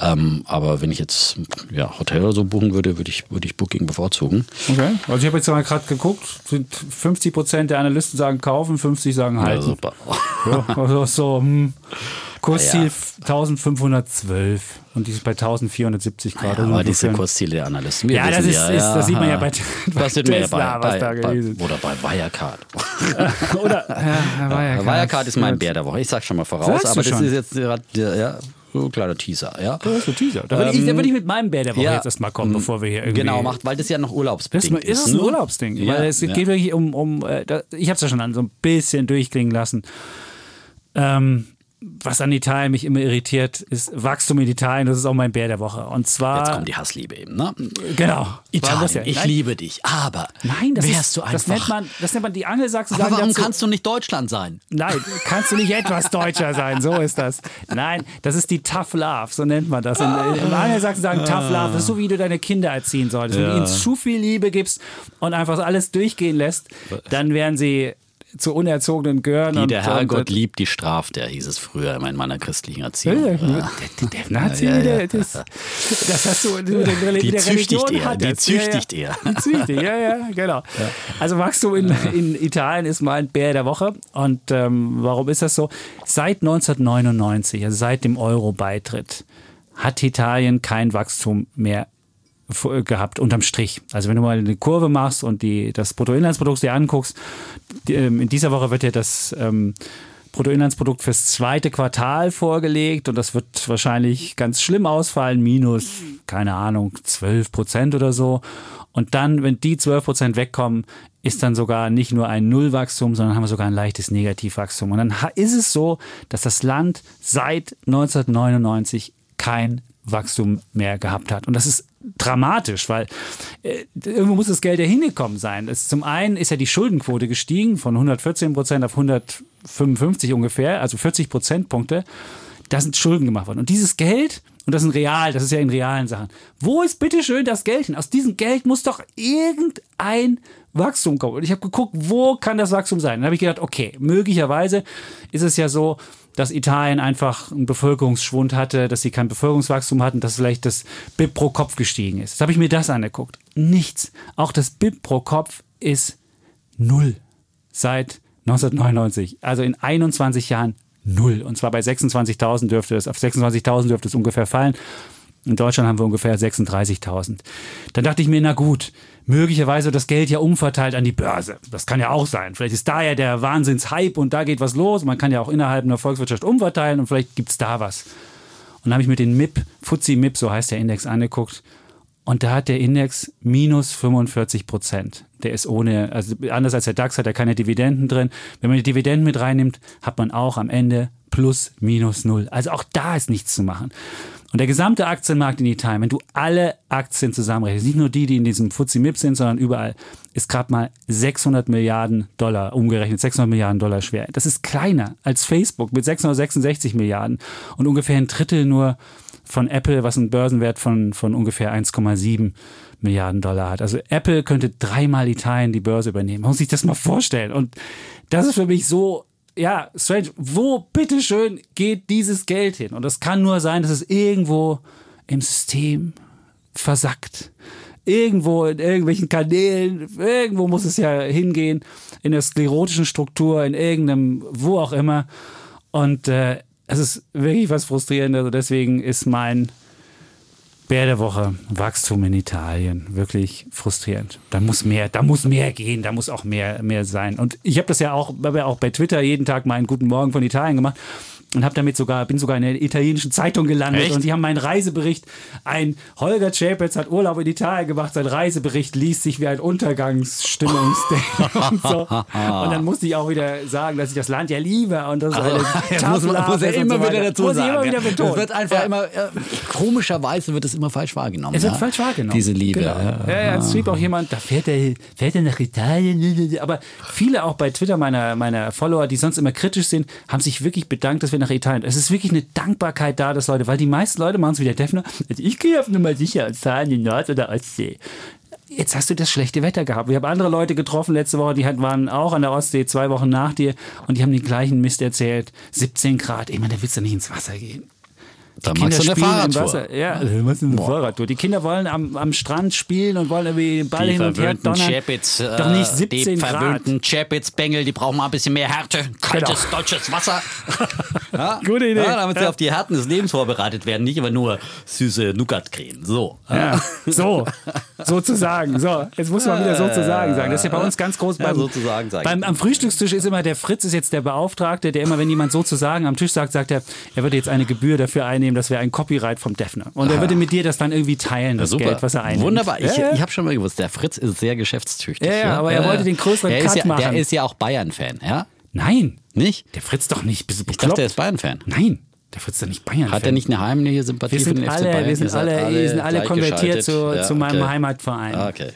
Ähm, aber wenn ich jetzt ja, Hotel oder so buchen würde, würde ich, würde ich Booking bevorzugen. Okay. Also ich habe jetzt mal gerade geguckt, sind 50 Prozent der Analysten sagen kaufen, 50 sagen halten. super. Ja, also so, hm. Kursziel Ja, ja. 1412 und die ist bei 1470 Grad. Ja, aber diese Kursziele der Analysten. Wir Ja, das ist- ist- das sieht man ja bei- bei das wir ja Tesla, bei, bei, bei. Oder bei Wirecard. Oder, ja, Wirecard. Wirecard ist mein Bär der Woche. Ich sag schon mal voraus, aber das ist jetzt gerade der- ja, so ein kleiner Teaser. Ja. Das ist ein Teaser. Da würde ich, da würde ich mit meinem Bär der Woche ja. jetzt erstmal kommen, bevor wir hier irgendwie... Genau, macht, weil das ja noch Das urlaubsbedingt ist, ist ein ne? Urlaubsding, Ja, weil es ja. geht wirklich um, um äh, ich habe es ja schon an so ein bisschen durchklingen lassen. Ähm, was an Italien mich immer irritiert, ist Wachstum in Italien. Das ist auch mein Bär der Woche. Und zwar Jetzt kommt die Hassliebe eben. Ne? genau Italien, ja. ich Nein, liebe dich, aber Nein, das wärst ist, du einfach. das nennt man, das nennt man die Angelsachsen aber sagen warum dazu, kannst du nicht Deutschland sein? Nein, kannst du nicht etwas deutscher sein, so ist das. Nein, das ist die Tough Love, so nennt man das. Und, äh, Im Angelsachsen sagen Tough Love, das ist so, wie du deine Kinder erziehen solltest. Wenn du ihnen zu viel Liebe gibst und einfach alles durchgehen lässt, dann werden sie zu unerzogenen Gören. Und, der Herrgott liebt, die straft er, hieß es früher in meiner christlichen Erziehung. Ja, Ja. der, der Nazi, Ja. Der, das, das hast du mit der, Die der züchtigt Religion er, die züchtigt ja, ja. er. Die züchtigt, ja, ja, genau. Also Wachstum in, in Italien ist mein Bär der Woche. Und ähm, warum ist das so? Seit 1999, also seit dem Euro-Beitritt, hat Italien kein Wachstum mehr gehabt, unterm Strich. Also wenn du mal eine Kurve machst und die, das Bruttoinlandsprodukt dir anguckst, die, ähm, in dieser Woche wird ja das ähm, Bruttoinlandsprodukt fürs zweite Quartal vorgelegt und das wird wahrscheinlich ganz schlimm ausfallen, minus, keine Ahnung, 12 Prozent oder so. Und dann, wenn die 12 Prozent wegkommen, ist dann sogar nicht nur ein Nullwachstum, sondern haben wir sogar ein leichtes Negativwachstum. Und dann ist es so, dass das Land seit 1999 kein Wachstum mehr gehabt hat. Und das ist dramatisch, weil äh, irgendwo muss das Geld ja hingekommen sein. Das, zum einen ist ja die Schuldenquote gestiegen von 114 Prozent auf 155 ungefähr, also 40 Prozentpunkte. Da sind Schulden gemacht worden. Und dieses Geld Und das sind real, das ist ja in realen Sachen. Wo ist bitteschön das Geld hin? Aus diesem Geld muss doch irgendein Wachstum kommen. Und ich habe geguckt, wo kann das Wachstum sein? Dann habe ich gedacht, okay, möglicherweise ist es ja so, dass Italien einfach einen Bevölkerungsschwund hatte, dass sie kein Bevölkerungswachstum hatten, dass vielleicht das BIP pro Kopf gestiegen ist. Jetzt habe ich mir das angeguckt. Nichts. Auch das BIP pro Kopf ist null seit 1999. Also in 21 Jahren null. Und zwar bei 26.000 dürfte es, auf 26.000 dürfte es ungefähr fallen. In Deutschland haben wir ungefähr 36.000. Dann dachte ich mir, na gut, möglicherweise das Geld ja umverteilt an die Börse. Das kann ja auch sein. Vielleicht ist da ja der Wahnsinnshype und da geht was los. Man kann ja auch innerhalb einer Volkswirtschaft umverteilen und vielleicht gibt es da was. Und dann habe ich mir den MIP, FTSE MIP, so heißt der Index, angeguckt. Und da hat der Index minus 45 Prozent. Der ist ohne, also anders als der DAX hat er keine Dividenden drin. Wenn man die Dividenden mit reinnimmt, hat man auch am Ende plus minus null. Also auch da ist nichts zu machen. Und der gesamte Aktienmarkt in Italien, wenn du alle Aktien zusammenrechnest, nicht nur die, die in diesem FTSE MIP sind, sondern überall, ist gerade mal 600 Milliarden Dollar, umgerechnet 600 Milliarden Dollar schwer. Das ist kleiner als Facebook mit 666 Milliarden und ungefähr ein Drittel nur von Apple, was einen Börsenwert von, von ungefähr 1,7 Milliarden Dollar hat. Also Apple könnte dreimal Italien die Börse übernehmen. Man muss sich das mal vorstellen. Und das ist für mich so ja, strange. Wo bitteschön geht dieses Geld hin? Und es kann nur sein, dass es irgendwo im System versackt. Irgendwo in irgendwelchen Kanälen, irgendwo muss es ja hingehen, in der sklerotischen Struktur, in irgendeinem, wo auch immer. Und äh, es ist wirklich was Frustrierendes. Also deswegen ist mein Bär der Woche, Wachstum in Italien, wirklich frustrierend. Da muss mehr, da muss mehr gehen, da muss auch mehr, mehr sein. Und ich habe das ja auch, habe ja auch bei Twitter jeden Tag mal einen guten Morgen von Italien gemacht und habe damit sogar bin sogar in der italienischen Zeitung gelandet. Echt? und die haben meinen Reisebericht ein Holger Chapitz hat Urlaub in Italien gemacht. Sein Reisebericht liest sich wie ein Untergangsstimmungsding und so. Und dann musste ich auch wieder sagen dass ich das Land ja liebe und das also, ist eine muss, man, muss er immer so wieder dazu muss sagen immer wieder betonen. es wird einfach ja. immer äh, komischerweise wird es immer falsch wahrgenommen es wird ja? falsch wahrgenommen. Diese Liebe genau. ja, ja, ja es schrieb auch jemand da fährt er fährt er nach Italien aber viele auch bei Twitter meiner meiner Follower die sonst immer kritisch sind haben sich wirklich bedankt dass wir nach Italien. Es ist wirklich eine Dankbarkeit da, dass Leute, weil die meisten Leute machen es wie der Defner. Also ich gehe auf Nummer sicher und zahle in die Nord- oder Ostsee. Jetzt hast du das schlechte Wetter gehabt. Wir haben andere Leute getroffen letzte Woche, die waren auch an der Ostsee zwei Wochen nach dir und die haben den gleichen Mist erzählt. 17 Grad. Ich meine, da willst du nicht ins Wasser gehen. Da magst du eine Fahrradtour. Ja, also, eine Fahrradtour. Die Kinder wollen am, am Strand spielen und wollen irgendwie den Ball die hin und her donnern. Chapitz, äh, Doch nicht 17 die verwöhnten Chapitz-Bengel, die brauchen mal ein bisschen mehr Härte. Kaltes genau. deutsches Wasser. ja? Gute Idee. Ja, damit sie auf die Härten des Lebens vorbereitet werden, nicht immer nur süße Nougat-Creme. So. Ja. So. Sozusagen. So. Jetzt muss man wieder sozusagen sagen. Das ist ja bei uns ganz groß. Beim, sozusagen beim, am Frühstückstisch ist immer der Fritz ist jetzt der Beauftragte, der immer, wenn jemand sozusagen am Tisch sagt, sagt er, er würde jetzt eine Gebühr dafür einnehmen nehmen, das wäre ein Copyright vom Defner. Und er würde mit dir das dann irgendwie teilen, das Super. Geld, was er einnimmt. Wunderbar. Ich, ja, ich habe schon mal gewusst, der Fritz ist sehr geschäftstüchtig. Ja, ja aber er wollte den größeren Cut ja, machen. Der ist ja auch Bayern-Fan, ja? Nein. Nicht? Der Fritz doch nicht. Bist du ich dachte, er ist Bayern-Fan. Nein. Der Fritz ist nicht Bayern. Hat er nicht eine heimliche Sympathie wir für den alle, FC Bayern? Wir sind alle, alle, wir sind alle konvertiert zu, ja, zu meinem okay. Heimatverein. Ah, okay.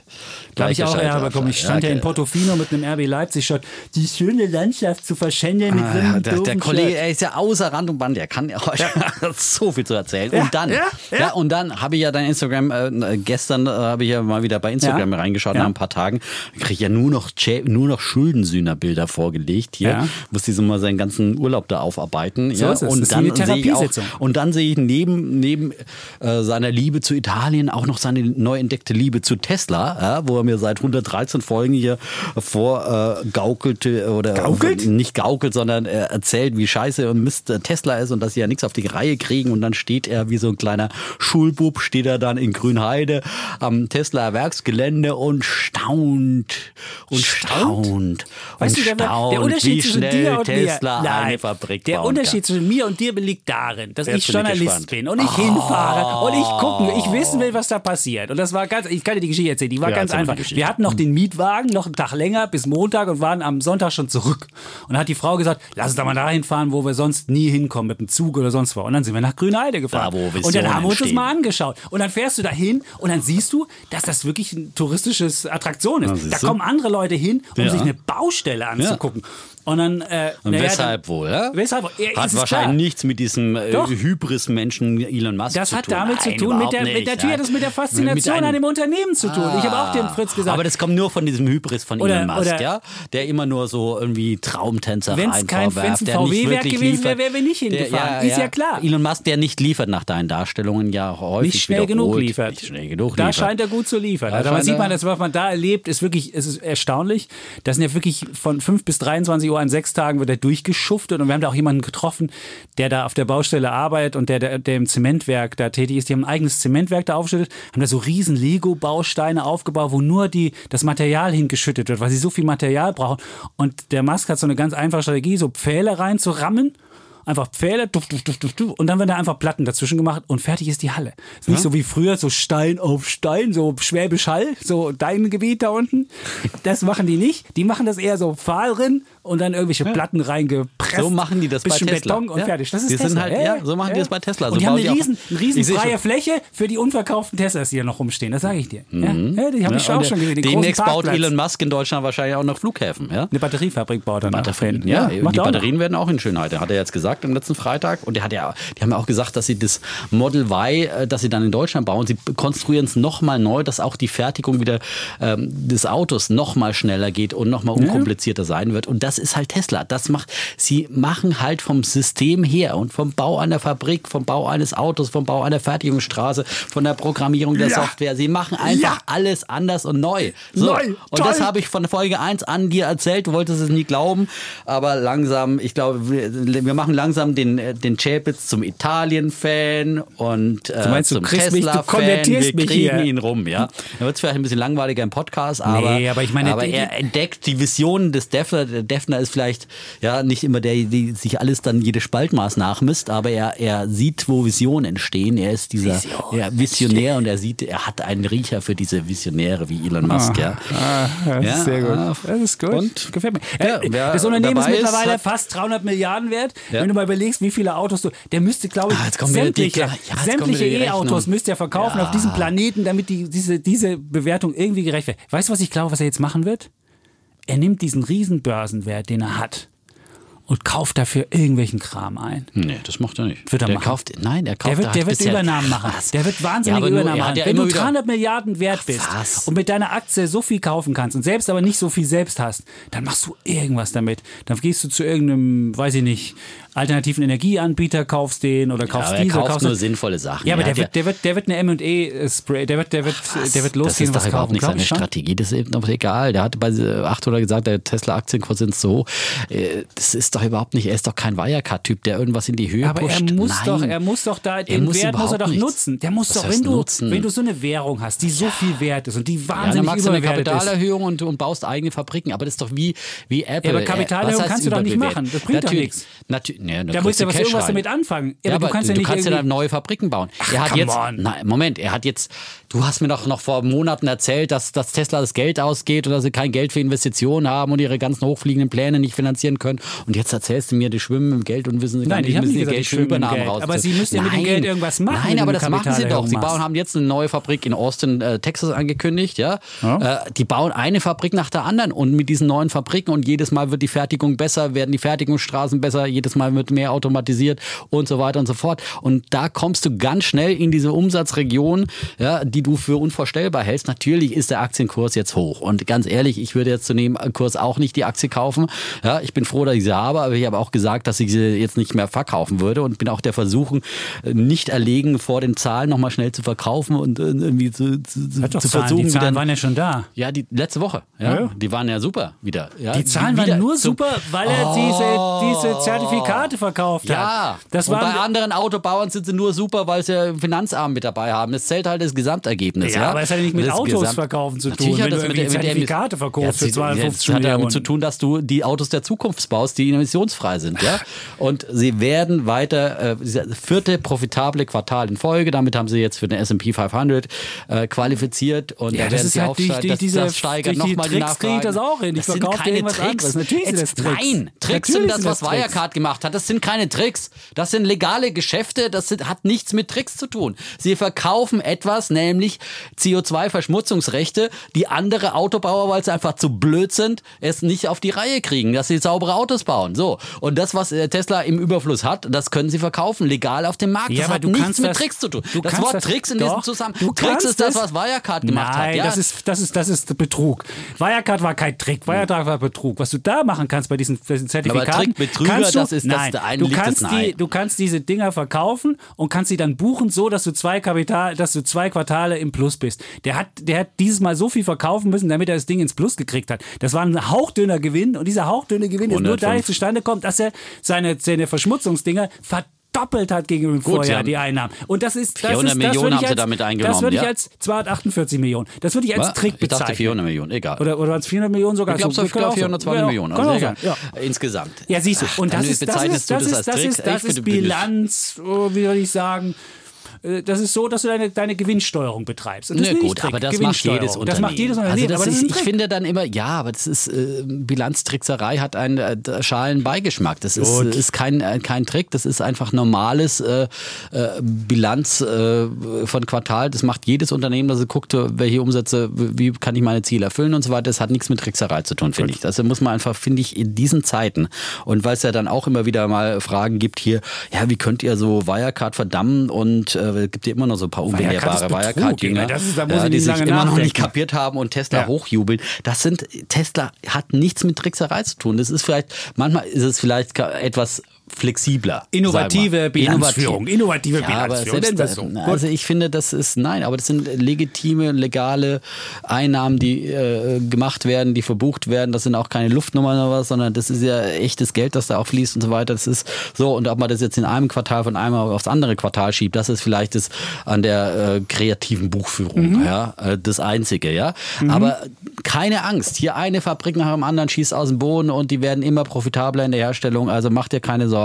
Da habe ich auch Ärger bekommen. Ich stand ja, ja in Portofino mit einem RB Leipzig-Shirt. Die schöne Landschaft zu verschändeln mit ah, ja, der, der Kollege, er ist ja außer Rand und Band. Der kann ja so viel zu erzählen. und dann, ja, und dann habe ich ja dein Instagram, äh, gestern äh, habe ich ja mal wieder bei Instagram reingeschaut nach ein paar Tagen. Kriege ich ja nur noch, nur noch Schuldensühner-Bilder vorgelegt hier. Muss die so mal seinen ganzen Urlaub da aufarbeiten. So ja, ist es. Und das dann ist eine sehe ich auch, Therapiesitzung. und dann sehe ich neben, neben äh, seiner Liebe zu Italien auch noch seine neu entdeckte Liebe zu Tesla, wo er mir seit 113 Folgen hier vorgaukelte äh, oder Gaukelt? nicht gaukelt, sondern er erzählt, wie scheiße und Mist Tesla ist und dass sie ja nichts auf die Reihe kriegen und dann steht er wie so ein kleiner Schulbub, steht er dann in Grünheide am Tesla Werksgelände und staunt und staunt, und weißt du, der, staunt, der Unterschied zwischen dir und Tesla mir, Fabrik Der Unterschied zwischen mir und dir liegt darin, dass Jetzt ich bin Journalist gespannt. bin und ich hinfahre und ich gucken, ich wissen will, was da passiert. Und das war ganz, ich kann dir die Geschichte erzählen, die war Ja, ganz einfach. Geschichte. Wir hatten noch den Mietwagen, noch einen Tag länger bis Montag und waren am Sonntag schon zurück. Und dann hat die Frau gesagt, lass uns da mal dahin fahren, wo wir sonst nie hinkommen, mit dem Zug oder sonst wo. Und dann sind wir nach Grünheide gefahren. Da, und dann haben wir uns das mal angeschaut. Und dann fährst du da hin und dann siehst du, dass das wirklich ein touristisches Attraktion Ja, ist. Da kommen andere Leute hin, um Ja. sich eine Baustelle anzugucken. Und dann. Äh, Und naja, weshalb wohl? Ja? Weshalb? Ja, Hat wahrscheinlich klar. nichts mit diesem äh. Hybris-Menschen Elon Musk Das zu hat tun. damit zu tun, mit der, mit, natürlich ja. hat das mit der Faszination Mit einem- an dem Unternehmen zu tun. Ich habe auch dem Ah. Fritz gesagt, Aber das kommt nur von diesem Hybris von Oder- Elon Musk, ja? Der immer nur so irgendwie Traumtänzer Wenn es kein VW-Werk gewesen wäre, wären wir nicht hingefahren. Ist ja klar. Elon Musk, der nicht liefert nach deinen Darstellungen, ja häufig nicht schnell genug liefert. Nicht schnell genug da liefert. scheint er gut zu liefern. Da Also man scheint sieht man, das, was man da erlebt, ist wirklich, es ist erstaunlich. Das sind ja wirklich von 5 bis 23 Uhr an sechs Tagen wird er durchgeschuftet und wir haben da auch jemanden getroffen, der da auf der Baustelle arbeitet und der, der, der im Zementwerk da tätig ist. Die haben ein eigenes Zementwerk da aufgeschüttet, haben da so riesen Lego-Bausteine aufgebaut, wo nur die, das Material hingeschüttet wird, weil sie so viel Material brauchen. Und der Musk hat so eine ganz einfache Strategie, so Pfähle reinzurammen einfach Pfähle, duft, duft, duft, duft, und dann werden da einfach Platten dazwischen gemacht und fertig ist die Halle. Ist nicht so wie früher, so Stein auf Stein, so Schwäbisch Hall, so dein Gebiet da unten. Das machen die nicht. Die machen das eher so Pfahl drin und dann irgendwelche Platten reingepresst. So machen die das bei Tesla. Beton und Ja. fertig. Das ist Die sind Tesla. halt- ja, so machen die das bei Tesla. So und die haben eine riesen, eine riesen freie. Fläche für die unverkauften Teslas, die hier noch rumstehen. Das sage ich dir. Mhm. Ja, die habe ich Ja, auch schon gesehen. Demnächst baut. Elon Musk in Deutschland wahrscheinlich auch noch Flughäfen. Ja? eine Batteriefabrik baut er. Batterien, ja, die er. Batterien werden auch in Schönheit. Hat er jetzt gesagt am letzten Freitag. Und der hat ja, die haben ja auch gesagt, dass sie das Model Y, äh, das sie dann in Deutschland bauen, sie konstruieren es nochmal neu, dass auch die Fertigung wieder ähm, des Autos nochmal schneller geht und nochmal unkomplizierter sein wird. Und das ist halt Tesla. Das macht, sie machen halt vom System her und vom Bau einer Fabrik, vom Bau eines Autos, vom Bau einer Fertigungsstraße, von der Programmierung der Ja. Software. Sie machen einfach Ja. alles anders und neu. So. Neu, Und toll. das habe ich von Folge 1 an dir erzählt. Du wolltest es nie glauben. Aber langsam, ich glaube, wir, wir machen langsam den, äh, den Chapitz zum Italien-Fan und äh, Du meinst, zum Tesla-Fan. Wir kriegen hier. ihn rum, ja. Er wird vielleicht ein bisschen langweiliger im Podcast, aber, Nee, aber ich meine, aber er entdeckt die Visionen des Defner. Der Defner ist vielleicht ja nicht immer der, der sich alles dann jede Spaltmaß nachmisst, aber er, er sieht, wo Visionen entstehen. Er ist dieser Vision ja, Visionär und er sieht, er hat einen Riecher für diese Visionäre wie Elon Musk, ja. Ah, das Ja, ist sehr gut. ah, Das ist gut. und? Gefällt mir. Ja, Äh, das Unternehmen ist ist, mittlerweile hat- fast 300 Milliarden wert. Wenn du mal überlegst, wie viele Autos du. Der müsste, glaube ich, Ah, sämtliche, ja, sämtliche E-Autos müsste er verkaufen Ja. auf diesem Planeten, damit die, diese, diese Bewertung irgendwie gerecht wird. Weißt du, was ich glaube, was er jetzt machen wird? Er nimmt diesen riesen Börsenwert, den er hat, und kauft dafür irgendwelchen Kram ein. Nee, das macht er nicht. Wird er der machen. kauft, nein, der kauft Der wird, der wird Übernahmen machen. Was? Der wird Ja, wahnsinnige aber nur, Übernahmen er machen. ja Wenn du immer wieder- 300 Milliarden wert bist was? und mit deiner Aktie so viel kaufen kannst und selbst aber nicht so viel selbst hast, dann machst du irgendwas damit. Dann gehst du zu irgendeinem, weiß ich nicht, alternativen Energieanbieter, kaufst den oder Ja, kaufst aber er diese, kauft kaufst nur das. sinnvolle Sachen. Ja, aber Er der wird, der wird, der wird eine M&E-Spray, der wird, der wird, der wird das losgehen ist und doch was überhaupt kaufen. nicht seine. Strategie. Das ist eben doch egal. Der hat bei 800 gesagt, der Tesla-Aktienkurs sind so. Äh, Das ist doch überhaupt nicht, er ist doch kein Wirecard-Typ, der irgendwas in die Höhe Aber pusht. er muss Nein. doch, er muss doch da den muss Wert muss er doch nichts. nutzen. Der muss Was doch, wenn du, nutzen? wenn du so eine Währung hast, die so viel wert ist und die ja, dann wahnsinnig machst du eine ist. Kapitalerhöhung und, und baust eigene Fabriken. Aber das ist doch wie, wie Apple. aber Äh, Kapitalerhöhung kannst du doch nicht machen. Das bringt doch nichts. Natürlich, nee, Da musst du ja was, irgendwas damit anfangen. Ja, aber du kannst ja du kannst ja dann neue Fabriken bauen. er hat jetzt, nein, Moment, er hat jetzt, du hast mir doch noch vor Monaten erzählt, dass, dass Tesla das Geld ausgeht und dass sie kein Geld für Investitionen haben und ihre ganzen hochfliegenden Pläne nicht finanzieren können. Und jetzt erzählst du mir, die schwimmen im Geld und wissen gar Nein, nicht, müssen nicht ihr gesagt, Geld für Übernahmen raus. Aber sie müssen ja mit dem. Geld irgendwas machen, Nein, du aber das machen sie doch. Sie bauen, haben jetzt eine neue Fabrik in Austin, äh, Texas angekündigt, ja. Ja. Äh, die bauen eine Fabrik nach der anderen und mit diesen neuen Fabriken und jedes Mal wird die Fertigung besser, werden die Fertigungsstraßen besser, jedes Mal wird mehr automatisiert und so weiter und so fort. Und da kommst du ganz schnell in diese Umsatzregion, ja, die du für unvorstellbar hältst. Natürlich ist der Aktienkurs jetzt hoch. Und ganz ehrlich, ich würde jetzt zu dem Kurs auch nicht die Aktie kaufen. Ja, ich bin froh, dass ich sie habe, aber ich habe auch gesagt, dass ich sie jetzt nicht mehr verkaufen würde und bin auch der Versuchung nicht erlegen, vor den Zahlen nochmal schnell zu verkaufen und äh, irgendwie zu, zu, zu, Zahlen, versuchen, die Zahlen wieder waren ja schon da. ja, die letzte Woche. Ja, Ja. Die waren ja super wieder. Ja, Die Zahlen wieder waren nur super, weil er diese, diese Zertifikate verkauft hat. Ja, das und bei anderen Autobauern sind sie nur super, weil sie einen Finanzarm mit dabei haben. Das zählt halt das Gesamtergebnis. Ja, Ja, aber es hat ja nicht mit Das Autos Gesamt- verkaufen zu tun, Natürlich wenn hat du das mit, mit Zertifikate verkaufst für das- 52 Das hat damit Millionen. zu tun, dass du die Autos der Zukunft baust, die emissionsfrei sind. Ja? Und sie werden weiter, äh, das vierte profitable Quartal in Folge, damit haben sie jetzt für den S&P 500 äh, qualifiziert und Ja, da das werden sie halt durch- aufsteigen. durch das, diese- das steigert durch die nochmal die Nachfrage. das auch hin. Ich das sind verkaufe keine Tricks. anderes. Natürlich sind das Tricks. Nein, Tricks Natürlich sind das, was das Tricks. Wirecard gemacht hat. Das sind keine Tricks. Das sind legale Geschäfte. Das sind, hat nichts mit Tricks zu tun. Sie verkaufen etwas, nämlich CO2-Verschmutzungsrechte, die andere Autobauer, weil sie einfach zu blöd sind, es nicht auf die Reihe kriegen, dass sie saubere Autos bauen. So. Und das, was äh, Tesla im Überfluss hat, das können sie verkaufen, legal auf dem Markt. Ja, das aber hat du nichts mit das- Tricks zu tun. du Das Wort das- Tricks in doch, diesem Zusammenhang. Tricks ist das, was Wirecard gemacht Nein, hat. Ja? das, ist, das, ist, das ist Betrug. Wirecard war kein Trick, Wirecard war Betrug. Was du da machen kannst bei diesen, diesen Zertifikaten. Trick, Betrüger, du, das ist- das nein, der eine du liegt kannst, die, du kannst diese Dinger verkaufen und kannst sie dann buchen, so dass du zwei Kapital, dass du zwei Quartale im Plus bist. Der hat, der hat dieses Mal so viel verkaufen müssen, damit er das Ding ins Plus gekriegt hat. Das war ein hauchdünner Gewinn und dieser hauchdünne Gewinn ist nur 105. dadurch zustande kommt, dass er seine, seine Verschmutzungsdinger verdoppelt hat gegenüber dem sie Vorjahr die Einnahmen. Und das ist das 400 ist, das Millionen würde ich haben sie als, damit Das eingenommen, würde ich ja. als 248 Millionen. Das würde ich als Was? Trick Ich bezeichnen. dachte 400 Millionen, egal. Oder, oder waren es 400 Millionen sogar? ich glaube, So, es sein. 420 Ja, Millionen. Also egal. Ja. Insgesamt. Ja, siehst du, und das ist, das ist, das das ist, das ist, Ich das ist. Bilanz, oh, wie soll ich sagen? Äh, Das ist so, dass du deine, deine Gewinnsteuerung betreibst. Und das nicht gut, Trick, aber das macht jedes Unternehmen. Das macht jedes Unternehmen. Also das ist, ich finde dann immer, ja, aber das ist äh, Bilanztrickserei hat einen äh, schalen Beigeschmack. Das ist, ist kein, äh, kein Trick, das ist einfach normales äh, äh, Bilanz äh, von Quartal. Das macht jedes Unternehmen, das guckt, welche Umsätze, wie kann ich meine Ziele erfüllen und so weiter. Das hat nichts mit Trickserei zu tun, finde ich. Das muss man einfach, finde ich, in diesen Zeiten und weil es ja dann auch immer wieder mal Fragen gibt hier, ja, wie könnt ihr so Wirecard verdammen und äh, es gibt ja immer noch so ein paar unbelehrbare Wirecard-Jünger, ja, die sich immer noch nicht nachdenken. kapiert haben und Tesla Ja. hochjubeln. Das sind, Tesla hat nichts mit Trickserei zu tun. Das ist vielleicht, manchmal ist es vielleicht etwas flexibler. Innovative. Bilanzführung, innovative ja, Bilanzführung, Gut. Also ich finde, das ist, nein, aber das sind legitime, legale Einnahmen, die äh, gemacht werden, die verbucht werden. Das sind auch keine Luftnummern oder was, sondern das ist ja echtes Geld, das da auch fließt und so weiter. Das ist so, und ob man das jetzt in einem Quartal von einem aufs andere Quartal schiebt, das ist vielleicht das an der äh, kreativen Buchführung, Mhm. ja, äh, das Einzige, ja. Aber keine Angst, hier eine Fabrik nach dem anderen schießt aus dem Boden und die werden immer profitabler in der Herstellung, also macht dir keine Sorgen.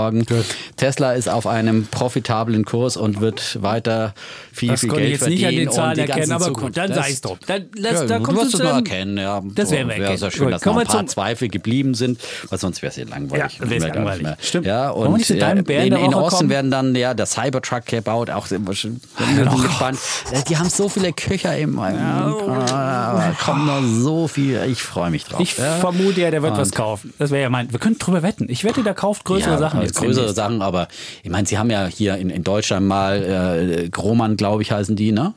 Tesla ist auf einem profitablen Kurs und wird weiter viel, Das viel konnte Geld ich jetzt nicht verdienen. an den Zahlen erkennen, aber Zukunft. gut, dann sei es drum. Dann, lass, ja, da du wirst es einem- erkennen, ja. Das Wäre sehr erkennen. schön, Gut, dass noch kommen ein paar Zweifel geblieben sind, weil sonst wäre es hier langweilig. Ja, nicht langweilig. Stimmt. Ja, und nicht ja, Bären in, in kommen? werden dann ja der Cybertruck gebaut, auch schon gespannt. Äh, Die haben so viele Köcher im ja, kommt noch so viel. Ich freue mich drauf. Ich ja. vermute ja, der wird was kaufen. Das wäre ja mein. Wir können drüber wetten. Ich wette, der kauft größere ja, Sachen jetzt. größere demnächst. Sachen, aber ich meine, sie haben ja hier in, in Deutschland mal äh, Grohmann, glaube ich, heißen die, ne?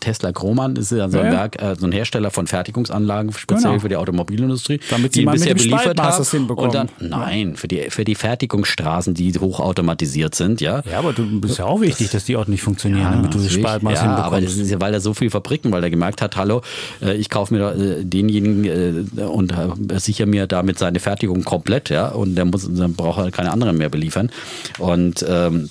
Tesla Grohmann ist ja so ein Ja, ja. Werk, äh, so ein Hersteller von Fertigungsanlagen, speziell Genau. für die Automobilindustrie, Damit sie die mal mit bisher dem beliefert haben. das hinbekommen. Und dann, nein, für die, für die Fertigungsstraßen, die hochautomatisiert sind, ja. Ja, aber du bist ja auch wichtig, dass die auch nicht funktionieren, damit du das. Spaltmaß ja, aber das hinbekommst. ist ja, weil er so viel Fabriken, weil er gemerkt hat, hallo, äh, ich kaufe mir äh, denjenigen äh, und sichere mir damit seine Fertigung komplett, ja, und der muss, dann braucht er keine anderen mehr beliefern. Und ähm,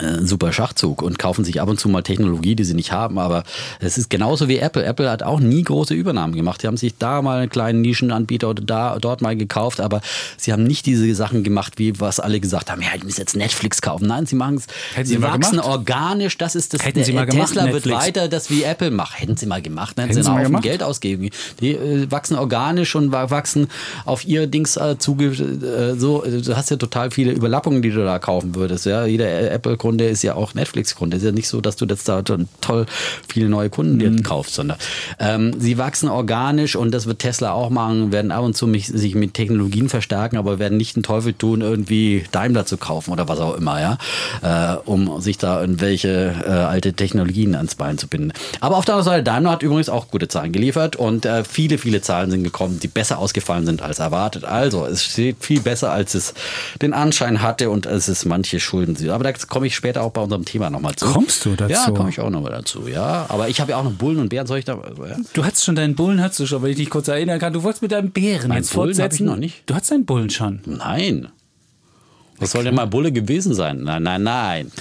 äh, super Schachzug und kaufen sich ab und zu mal Technologie, die sie nicht haben. Aber es ist genauso wie Apple. Apple hat auch nie große Übernahmen gemacht. Die haben sich da mal einen kleinen Nischenanbieter oder da, dort mal gekauft, aber sie haben nicht diese Sachen gemacht, wie was alle gesagt haben, ja, ich muss jetzt Netflix kaufen. Nein, sie machen es, sie sie mal wachsen gemacht? organisch. Das ist das, Hätten sie mal gemacht, Tesla wird Netflix. weiter das wie Apple macht. Hätten sie mal gemacht, dann hätten Hätten sie sie einen mal Haufen? Geld ausgeben. Die äh, wachsen organisch und wa- wachsen auf ihre Dings äh, zuge äh, so. äh, Du hast ja total viele Überlappungen, die du da kaufen würdest. Ja, jeder äh, Apple-Kunde ist ja auch Netflix-Kunde. Ist ja nicht so, dass du jetzt da toll viele neue Kunden dir Mhm. kaufst, sondern ähm, sie wachsen organisch und das wird Tesla auch machen. Werden ab und zu mich, sich mit Technologien verstärken, aber werden nicht den Teufel tun, irgendwie Daimler zu kaufen oder was auch immer, ja, äh, um sich da irgendwelche äh, alte Technologien ans Bein zu binden. Aber auf der anderen Seite, Daimler hat übrigens auch gute Zahlen geliefert und äh, viele, viele Zahlen sind gekommen, die besser ausgefallen sind als erwartet. Also, es steht viel besser, als es den Anschein hatte und es ist manche Schulden. Aber da komme ich später auch bei unserem Thema nochmal zu. Kommst du dazu? Ja, komme ich auch nochmal dazu, ja. Aber ich habe ja auch noch Bullen und Bären, soll ich da. Ja. Du hattest schon deinen Bullen, hast du schon, wenn ich dich kurz erinnern kann. Du wolltest mit deinem Bären Mein jetzt Bullen hab ich fortsetzen. noch nicht. Du hattest deinen Bullen schon. Nein. Was soll denn mal Bulle gewesen sein? Nein, nein, nein.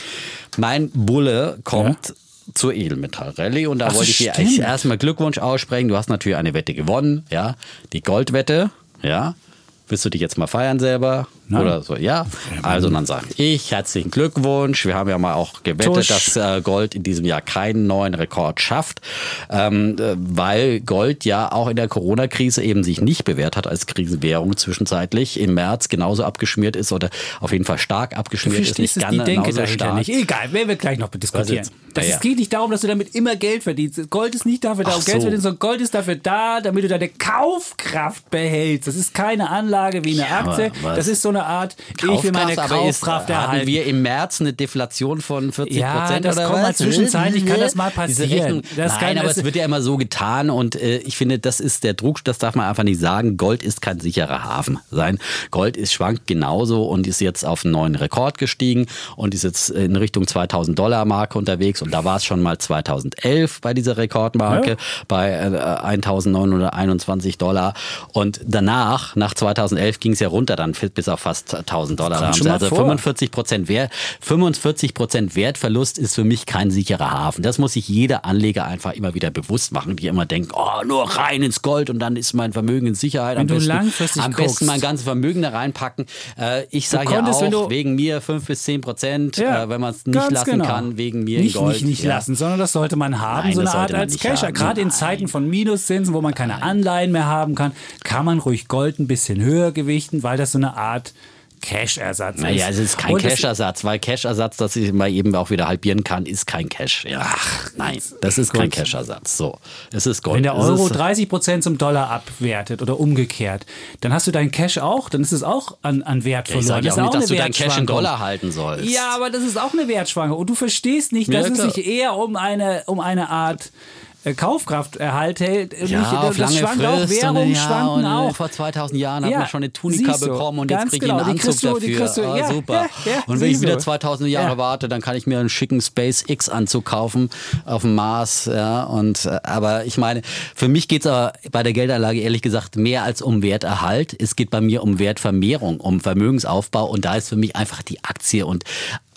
Mein Bulle kommt zur Edelmetall-Rallye und da Ach wollte ich dir erstmal Glückwunsch aussprechen. Du hast natürlich eine Wette gewonnen, ja. Die Goldwette, ja. Willst du dich jetzt mal feiern selber? Nein. oder so. Ja, also dann sage ich herzlichen Glückwunsch. Wir haben ja mal auch gewettet, Tusch. dass äh, Gold in diesem Jahr keinen neuen Rekord schafft, ähm, äh, weil Gold ja auch in der Corona-Krise eben sich nicht bewährt hat als Krisenwährung zwischenzeitlich im März genauso abgeschmiert ist oder auf jeden Fall stark Du abgeschmiert ist. Nicht es, die ganz Denke genauso stark. nicht. Egal, werden wir gleich noch diskutieren. Das Ja, geht nicht darum, dass du damit immer Geld verdienst. Gold ist nicht dafür da, um Geld zu so. verdienen, sondern Gold ist dafür da, damit du deine Kaufkraft behältst. Das ist keine Anlage wie eine Ja, Aktie. Das ist so eine Art, ich will meine aber ist, Kaufkraft hatten erhalten. wir im März eine Deflation von 40 Ja, Prozent das oder kommt mal was? zwischenzeitlich, kann das mal passieren. Das nein, aber es wird ja immer so getan und äh, ich finde, das ist der Druck, das darf man einfach nicht sagen. Gold ist kein sicherer Hafen sein. Gold ist schwankt genauso und ist jetzt auf einen neuen Rekord gestiegen und ist jetzt in Richtung 2000 Dollar Marke unterwegs und da war es schon mal 2011 bei dieser Rekordmarke Ja. bei äh, 1921 Dollar und danach, nach 2011 ging es ja runter dann bis auf fast 1000 Dollar. Da haben sie also vor. 45 Prozent Wert, 45 Prozent Wertverlust ist für mich kein sicherer Hafen. Das muss sich jeder Anleger einfach immer wieder bewusst machen, die immer denken, oh, nur rein ins Gold und dann ist mein Vermögen in Sicherheit. Wenn am du besten, am besten mein ganzes Vermögen da reinpacken. Äh, ich sage ja auch, wegen mir 5 bis 10 Prozent, Ja, äh, wenn man es nicht lassen genau. kann, wegen mir nicht, in Gold. Nicht, nicht ja. lassen, sondern das sollte man haben, Nein, so eine Art als haben. Gerade in. Zeiten von Minuszinsen, wo man keine Anleihen mehr haben kann, kann man ruhig Gold ein bisschen höher gewichten, weil das so eine Art Cash-Ersatz ist. Naja, es ist kein Cash-Ersatz, weil Cash-Ersatz, das ich mal eben auch wieder halbieren kann, ist kein Cash. Ja. Ach, nein, das ist kein. Cash-Ersatz. So, es ist Gold. Wenn der Euro ist, 30 Prozent zum Dollar abwertet oder umgekehrt, dann hast du deinen Cash auch, dann ist es auch an, an Wert ich verloren. sage Das ja ist auch nicht, dass du eine dein Cash in. Dollar halten sollst. Ja, aber das ist auch eine Wertschwankung. Und du verstehst nicht, Ja, dass klar. es sich eher um eine, um eine Art Kaufkrafterhalt hält. Ja, nicht, lange schwankt auch. Währungen und, ja, schwanken und auch. Vor 2000 Jahren hat Ja, man schon eine Tunika bekommen und jetzt kriege ich genau, einen die Anzug du- dafür. du- ah, ja, super. und wenn ich wieder du. 2000 Jahre Ja. warte, dann kann ich mir einen schicken SpaceX-Anzug kaufen auf dem Mars. Ja, und, äh, aber ich meine, für mich geht es aber bei der Geldanlage ehrlich gesagt mehr als um Werterhalt. Es geht bei mir um Wertvermehrung, um Vermögensaufbau und da ist für mich einfach die Aktie und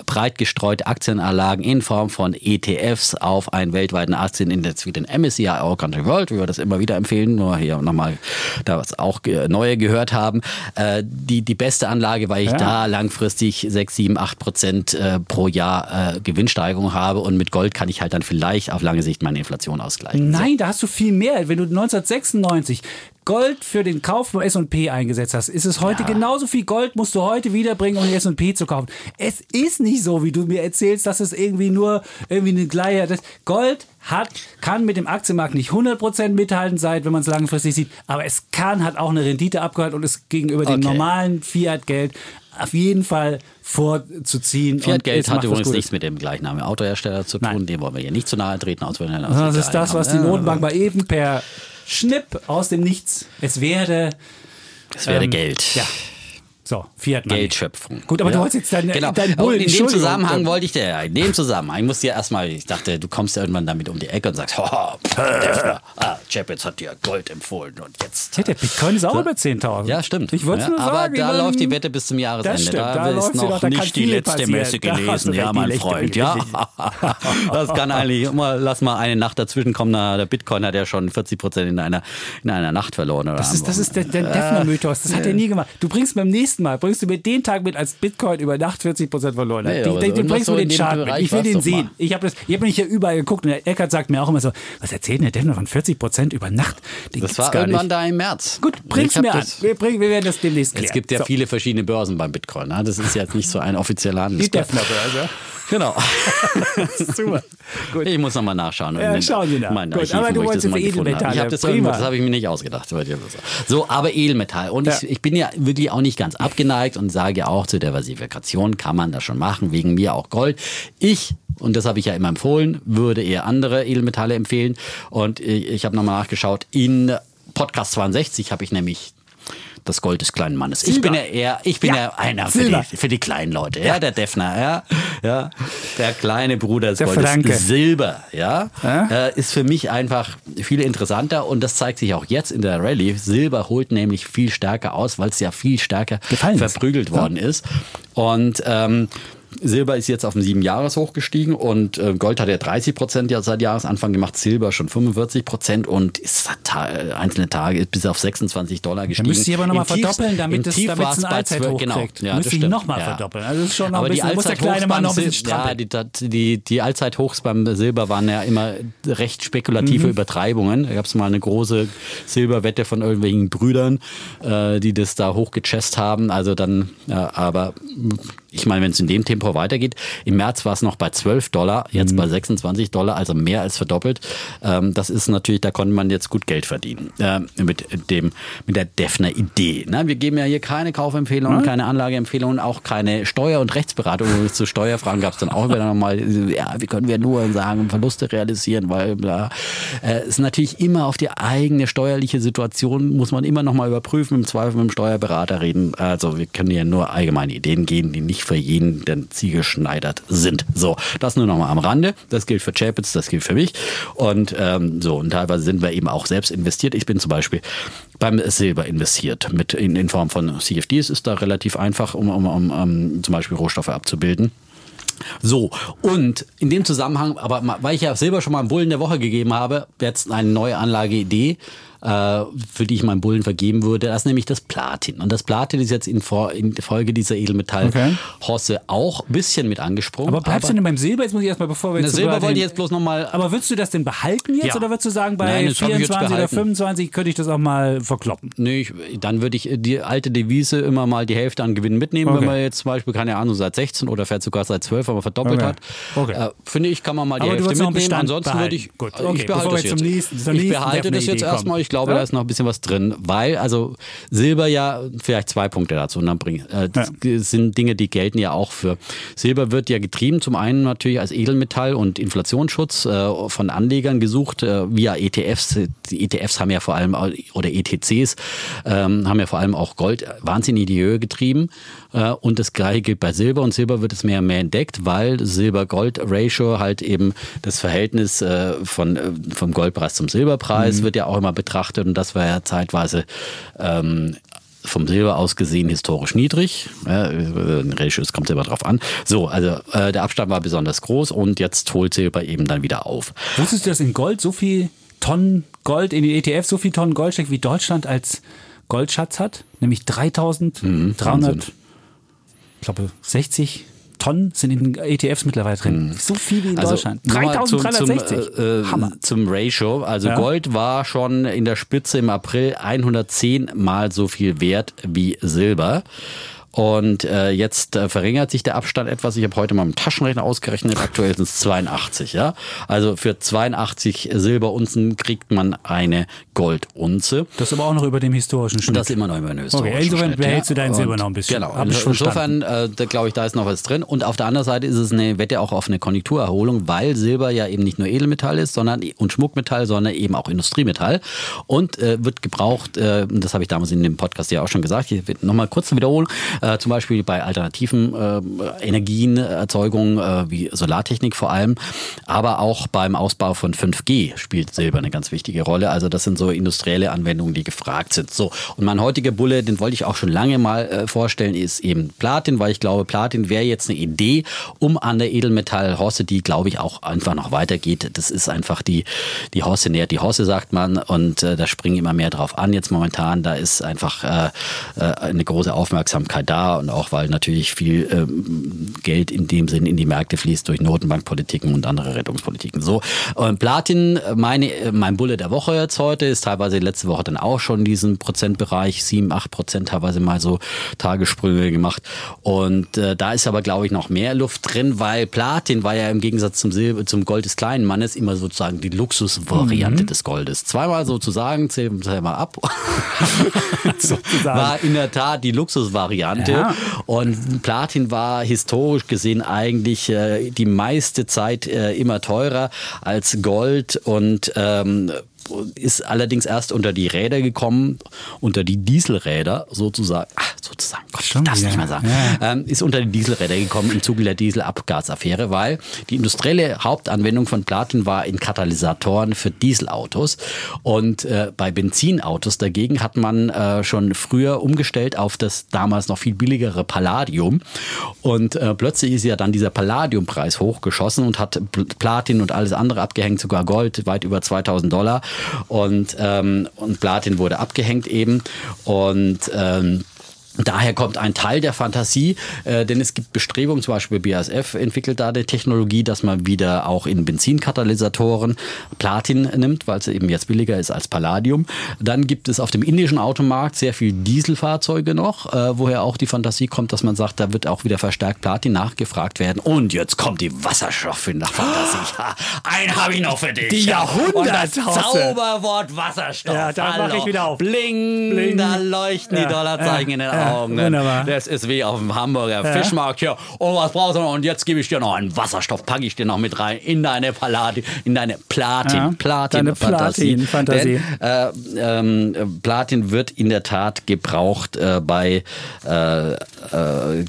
breit gestreute Aktienanlagen in Form von ETFs auf einen weltweiten Aktienindex wie den MSCI All Country World, wie wir das immer wieder empfehlen, nur hier nochmal da was auch neue gehört haben, äh, die, die beste Anlage, weil ich Ja. da langfristig 6, 7, 8 Prozent äh, pro Jahr äh, Gewinnsteigerung habe und mit Gold kann ich halt dann vielleicht auf lange Sicht meine Inflation ausgleichen. Nein, da hast du viel mehr. Wenn du 1996 Gold für den Kauf vom S&P eingesetzt hast, ist es heute genauso viel Gold musst du heute wiederbringen, um den S&P zu kaufen. Es ist nicht so, wie du mir erzählst, dass es irgendwie nur irgendwie eine Gleiche das Gold hat, kann mit dem Aktienmarkt nicht 100% mithalten sein, wenn man es langfristig sieht, aber es kann, hat auch eine Rendite abgehalten und ist gegenüber dem Okay. normalen Fiat-Geld auf jeden Fall vorzuziehen. Fiat-Geld hat übrigens nichts mit dem gleichen Autohersteller zu tun, Nein. dem wollen wir hier nicht zu nahe treten, aus Das ist das, was die Notenbank mal eben per Schnipp aus dem Nichts. Es werde. Es wäre ähm, Geld. Ja. So, Fiat Money. Geldschöpfung. Gut, aber du wolltest jetzt genau. deinen Und Bullen, In dem. Zusammenhang wollte ich dir, in dem Zusammenhang, ich musste ja erstmal, ich dachte, du kommst ja irgendwann damit um die Ecke und sagst, oh, Defner, ah, Chapitz hat dir Gold empfohlen und jetzt. Hey, der Bitcoin ist auch über 10.000. Ja, stimmt. Ich wollte ja, nur aber sagen. da man- läuft die Wette bis zum Jahresende. Das stimmt, da, da ist noch doch, da nicht die letzte passieren. Messe Da gelesen, ja, mein Freund. Ja, das kann eigentlich immer, lass mal eine Nacht dazwischen kommen. na, Der Bitcoin hat ja schon 40 Prozent in einer, in einer Nacht verloren. Oder Das ist, das ist der, der Defner-Mythos. Das hat er nie gemacht. Du bringst beim nächsten Mal, bringst du mir den Tag mit, als Bitcoin über Nacht 40% verloren hat. Nee, Die- die- bringst du irgendwas so den Chart mit. Ich will den sehen. mal. Ich habe mich hier überall geguckt und der Eckert sagt mir auch immer so, was erzählt denn der Defner von 40% über Nacht? Den Das war gar irgendwann nicht. da im März. Gut, bring's Ich hab mir an. Wir, bringen, wir werden das demnächst klären. Es gibt ja so. viele verschiedene Börsen beim Bitcoin. Ne? Das ist jetzt nicht so ein offizieller Handel. Die Defner-Börse. Genau. Super. Gut. Ich muss nochmal nachschauen. Ja, schauen Sie nach. Gut, Archiven, aber du wo ich wolltest habe. Edelmetalle. Ich habe das, Prima. das habe ich mir nicht ausgedacht. So, aber Edelmetall. Und ich, Ja. ich bin ja wirklich auch nicht ganz abgeneigt und sage ja auch zur Diversifikation kann man das schon machen. Wegen mir auch Gold. Ich und das habe ich ja immer empfohlen, würde eher andere Edelmetalle empfehlen. Und ich, ich habe nochmal nachgeschaut. In Podcast 62 habe ich nämlich das Gold des kleinen Mannes. Ich Silber. bin ja eher, ich bin Ja, ja, einer für die, für die kleinen Leute, ja, der Defner, ja, ja, der kleine Bruder des Der Goldes. Franke. Silber, ja, Ja? Äh, ist für mich einfach viel interessanter und das zeigt sich auch jetzt in der Rallye. Silber holt nämlich viel stärker aus, weil es ja viel stärker Gefallen ist. verprügelt worden ist. Und ähm, Silber ist jetzt auf ein sieben Jahres hochgestiegen und äh, Gold hat ja 30 Prozent ja seit Jahresanfang gemacht, Silber schon 45 Prozent und ist ta einzelne Tage bis auf 26 Dollar gestiegen. Da müsste ich aber nochmal verdoppeln, damit es, damit es eine Allzeithoch genau, kriegt. Ja, müsste ich nochmal ja. verdoppeln. Also ist schon noch aber ein bisschen, die muss der kleine Mann noch ein bisschen strampeln. Ja, die, die, die Allzeithochs beim Silber waren ja immer recht spekulative Mhm. Übertreibungen. Da gab es mal eine große Silberwette von irgendwelchen Brüdern, äh, die das da hochgechest haben. Also dann, ja, aber ich meine, wenn es in dem Tempo weitergeht, im März war es noch bei 12 Dollar, jetzt Mhm. bei 26 Dollar, also mehr als verdoppelt. Ähm, das ist natürlich, da konnte man jetzt gut Geld verdienen äh, mit dem mit der Defner Idee. Ne? Wir geben ja hier keine Kaufempfehlungen, keine Anlageempfehlungen, auch keine Steuer- und Rechtsberatung. Zu Steuerfragen gab es dann auch wieder nochmal, ja, wie können wir nur sagen, Verluste realisieren, weil bla. Äh, ist natürlich immer auf die eigene steuerliche Situation, muss man immer nochmal überprüfen, im Zweifel mit dem Steuerberater reden. Also wir können hier nur allgemeine Ideen geben, die nicht für jeden den Ziel geschneidert sind. So, das nur nochmal am Rande. Das gilt für Chapitz, das gilt für mich. Und ähm, so, und teilweise sind wir eben auch selbst investiert. Ich bin zum Beispiel beim Silber investiert, mit in, in Form von CFDs ist da relativ einfach, um, um, um, um zum Beispiel Rohstoffe abzubilden. So, und in dem Zusammenhang, aber weil ich ja Silber schon mal einen Bullen der Woche gegeben habe, jetzt eine neue Anlageidee, für die ich meinen Bullen vergeben würde, das ist nämlich das Platin. Und das Platin ist jetzt in, Folge dieser Edelmetall-Hosse auch ein bisschen mit angesprungen. Aber bleibst du denn beim Silber? Jetzt muss ich erstmal, bevor wir Na, jetzt Silber wollte ich jetzt bloß nochmal Aber würdest du das denn behalten jetzt Ja. oder würdest du sagen, bei Nein, das hab ich jetzt 24 oder behalten. 25 könnte ich das auch mal verkloppen? Nee, ich, dann würde ich die alte Devise immer mal die Hälfte an Gewinn mitnehmen, Okay. wenn man jetzt zum Beispiel, keine Ahnung, seit 16 oder vielleicht sogar seit 12 aber verdoppelt Okay. hat. Okay. Äh, finde ich, kann man mal die Aber Hälfte mitnehmen. Ansonsten behalten. würde ich, Gut, äh, okay, ich behalte bevor das jetzt. zum nächsten- zur ich behalte das jetzt erstmal. Ich glaube, Ja? da ist noch ein bisschen was drin, weil, also Silber ja, vielleicht zwei Punkte dazu und dann bringen. Äh, das sind Dinge, die gelten ja auch für. Silber wird ja getrieben, zum einen natürlich als Edelmetall und Inflationsschutz äh, von Anlegern gesucht äh, via ETFs. Die ETFs haben ja vor allem, auch- oder ETCs, ähm, haben ja vor allem auch Gold wahnsinnig in die Höhe getrieben. Äh, und das gleiche gilt bei Silber. Und Silber wird es mehr und mehr entdeckt, weil Silber-Gold-Ratio halt eben das Verhältnis äh, von, äh, vom Goldpreis zum Silberpreis wird ja auch immer betrachtet. Und das war ja zeitweise ähm, vom Silber aus gesehen historisch niedrig. Ja, äh, Ratio, es kommt immer drauf an. So, also äh, der Abstand war besonders groß und jetzt holt Silber eben dann wieder auf. Wusstest du, dass in Gold so viel Tonnen Gold, in den ETF so viel Tonnen Gold steckt, wie Deutschland als Goldschatz hat? Nämlich 3300, Mhm, glaube 60 Tonnen sind in den ETFs mittlerweile drin. So viel wie in Deutschland. Also zum, 3360. Zum, äh, Hammer. äh, zum Ratio. Also Ja. Gold war schon in der Spitze im April 110 mal so viel wert wie Silber. Und äh, jetzt äh, verringert sich der Abstand etwas. Ich habe heute mal mit dem Taschenrechner ausgerechnet. Aktuell sind es 82. Ja? Also für 82 Silberunzen kriegt man eine Goldunze. Das ist aber auch noch über dem historischen Schnitt. Das immer noch über den historischen insofern Schnitt, behältst du dein Und Silber noch ein bisschen. Genau. Insofern, äh, glaube ich, da ist noch was drin. Und auf der anderen Seite ist es eine Wette auch auf eine Konjunkturerholung, weil Silber ja eben nicht nur Edelmetall ist sondern und Schmuckmetall, sondern eben auch Industriemetall. Und äh, wird gebraucht, äh, das habe ich damals in dem Podcast ja auch schon gesagt, hier wird nochmal kurz eine Wiederholung, äh, zum Beispiel bei alternativen äh, Energienerzeugung, äh, wie Solartechnik vor allem, aber auch beim Ausbau von 5G spielt Silber eine ganz wichtige Rolle. Also das sind so industrielle Anwendungen, die gefragt sind. So, und mein heutiger Bulle, den wollte ich auch schon lange mal äh, vorstellen, ist eben Platin, weil ich glaube, Platin wäre jetzt eine Idee, um an der Edelmetall-Hosse, die glaube ich auch einfach noch weitergeht. Das ist einfach die, die Hosse nährt die Hosse, sagt man, und äh, da springen immer mehr drauf an jetzt momentan. Da ist einfach äh, eine große Aufmerksamkeit da und auch weil natürlich viel ähm, Geld in dem Sinn in die Märkte fließt durch Notenbankpolitiken und andere Rettungspolitiken. So, und Platin, meine, äh, mein Bulle der Woche jetzt heute, ist teilweise letzte Woche dann auch schon in diesem Prozentbereich, 7, 8 Prozent teilweise mal so Tagessprünge gemacht. Und äh, da ist aber, glaube ich, noch mehr Luft drin, weil Platin war ja im Gegensatz zum Silber, zum Gold des kleinen Mannes immer sozusagen die Luxusvariante des Goldes. Zweimal sozusagen, zählen wir mal ab, Sozusagen. war in der Tat die Luxusvariante. Ja. Und Platin war historisch gesehen eigentlich äh, die meiste Zeit äh, immer teurer als Gold und ähm, ist allerdings erst unter die Räder gekommen, unter die Dieselräder sozusagen. Ach, sozusagen, Gott, ich darf es nicht mehr sagen. Ja. Ähm, ist unter die Dieselräder gekommen im Zuge der Dieselabgasaffäre, weil die industrielle Hauptanwendung von Platin war in Katalysatoren für Dieselautos. Und äh, bei Benzinautos dagegen hat man äh, schon früher umgestellt auf das damals noch viel billigere Palladium. Und äh, plötzlich ist ja dann dieser Palladiumpreis hochgeschossen und hat Platin und alles andere abgehängt, sogar Gold, weit über 2000 Dollar. Und, ähm, und Platin wurde abgehängt eben. Und ähm, Daher kommt ein Teil der Fantasie, äh, denn es gibt Bestrebungen, zum Beispiel BASF entwickelt da die Technologie, dass man wieder auch in Benzinkatalysatoren Platin nimmt, weil es eben jetzt billiger ist als Palladium. Dann gibt es auf dem indischen Automarkt sehr viel Dieselfahrzeuge noch, äh, woher auch die Fantasie kommt, dass man sagt, da wird auch wieder verstärkt Platin nachgefragt werden. Und jetzt kommt die Wasserstoffe nach Fantasie. Ja, einen habe ich noch für dich. Die Jahrhundert Zauberwort Wasserstoff. Ja, da mache ich wieder auf. Bling, Bling. da leuchten ja, die Dollarzeichen ja, in den Augen. Augen. Wunderbar. Das ist wie auf dem Hamburger ja. Fischmarkt hier. Oh, was brauchst du noch? Und jetzt gebe ich dir noch einen Wasserstoff, packe ich dir noch mit rein in deine Palladi, in deine Platin, ja, Platin, deine Fantasie. Platin, Fantasie. Denn, äh, ähm, Platin wird in der Tat gebraucht äh, bei äh, äh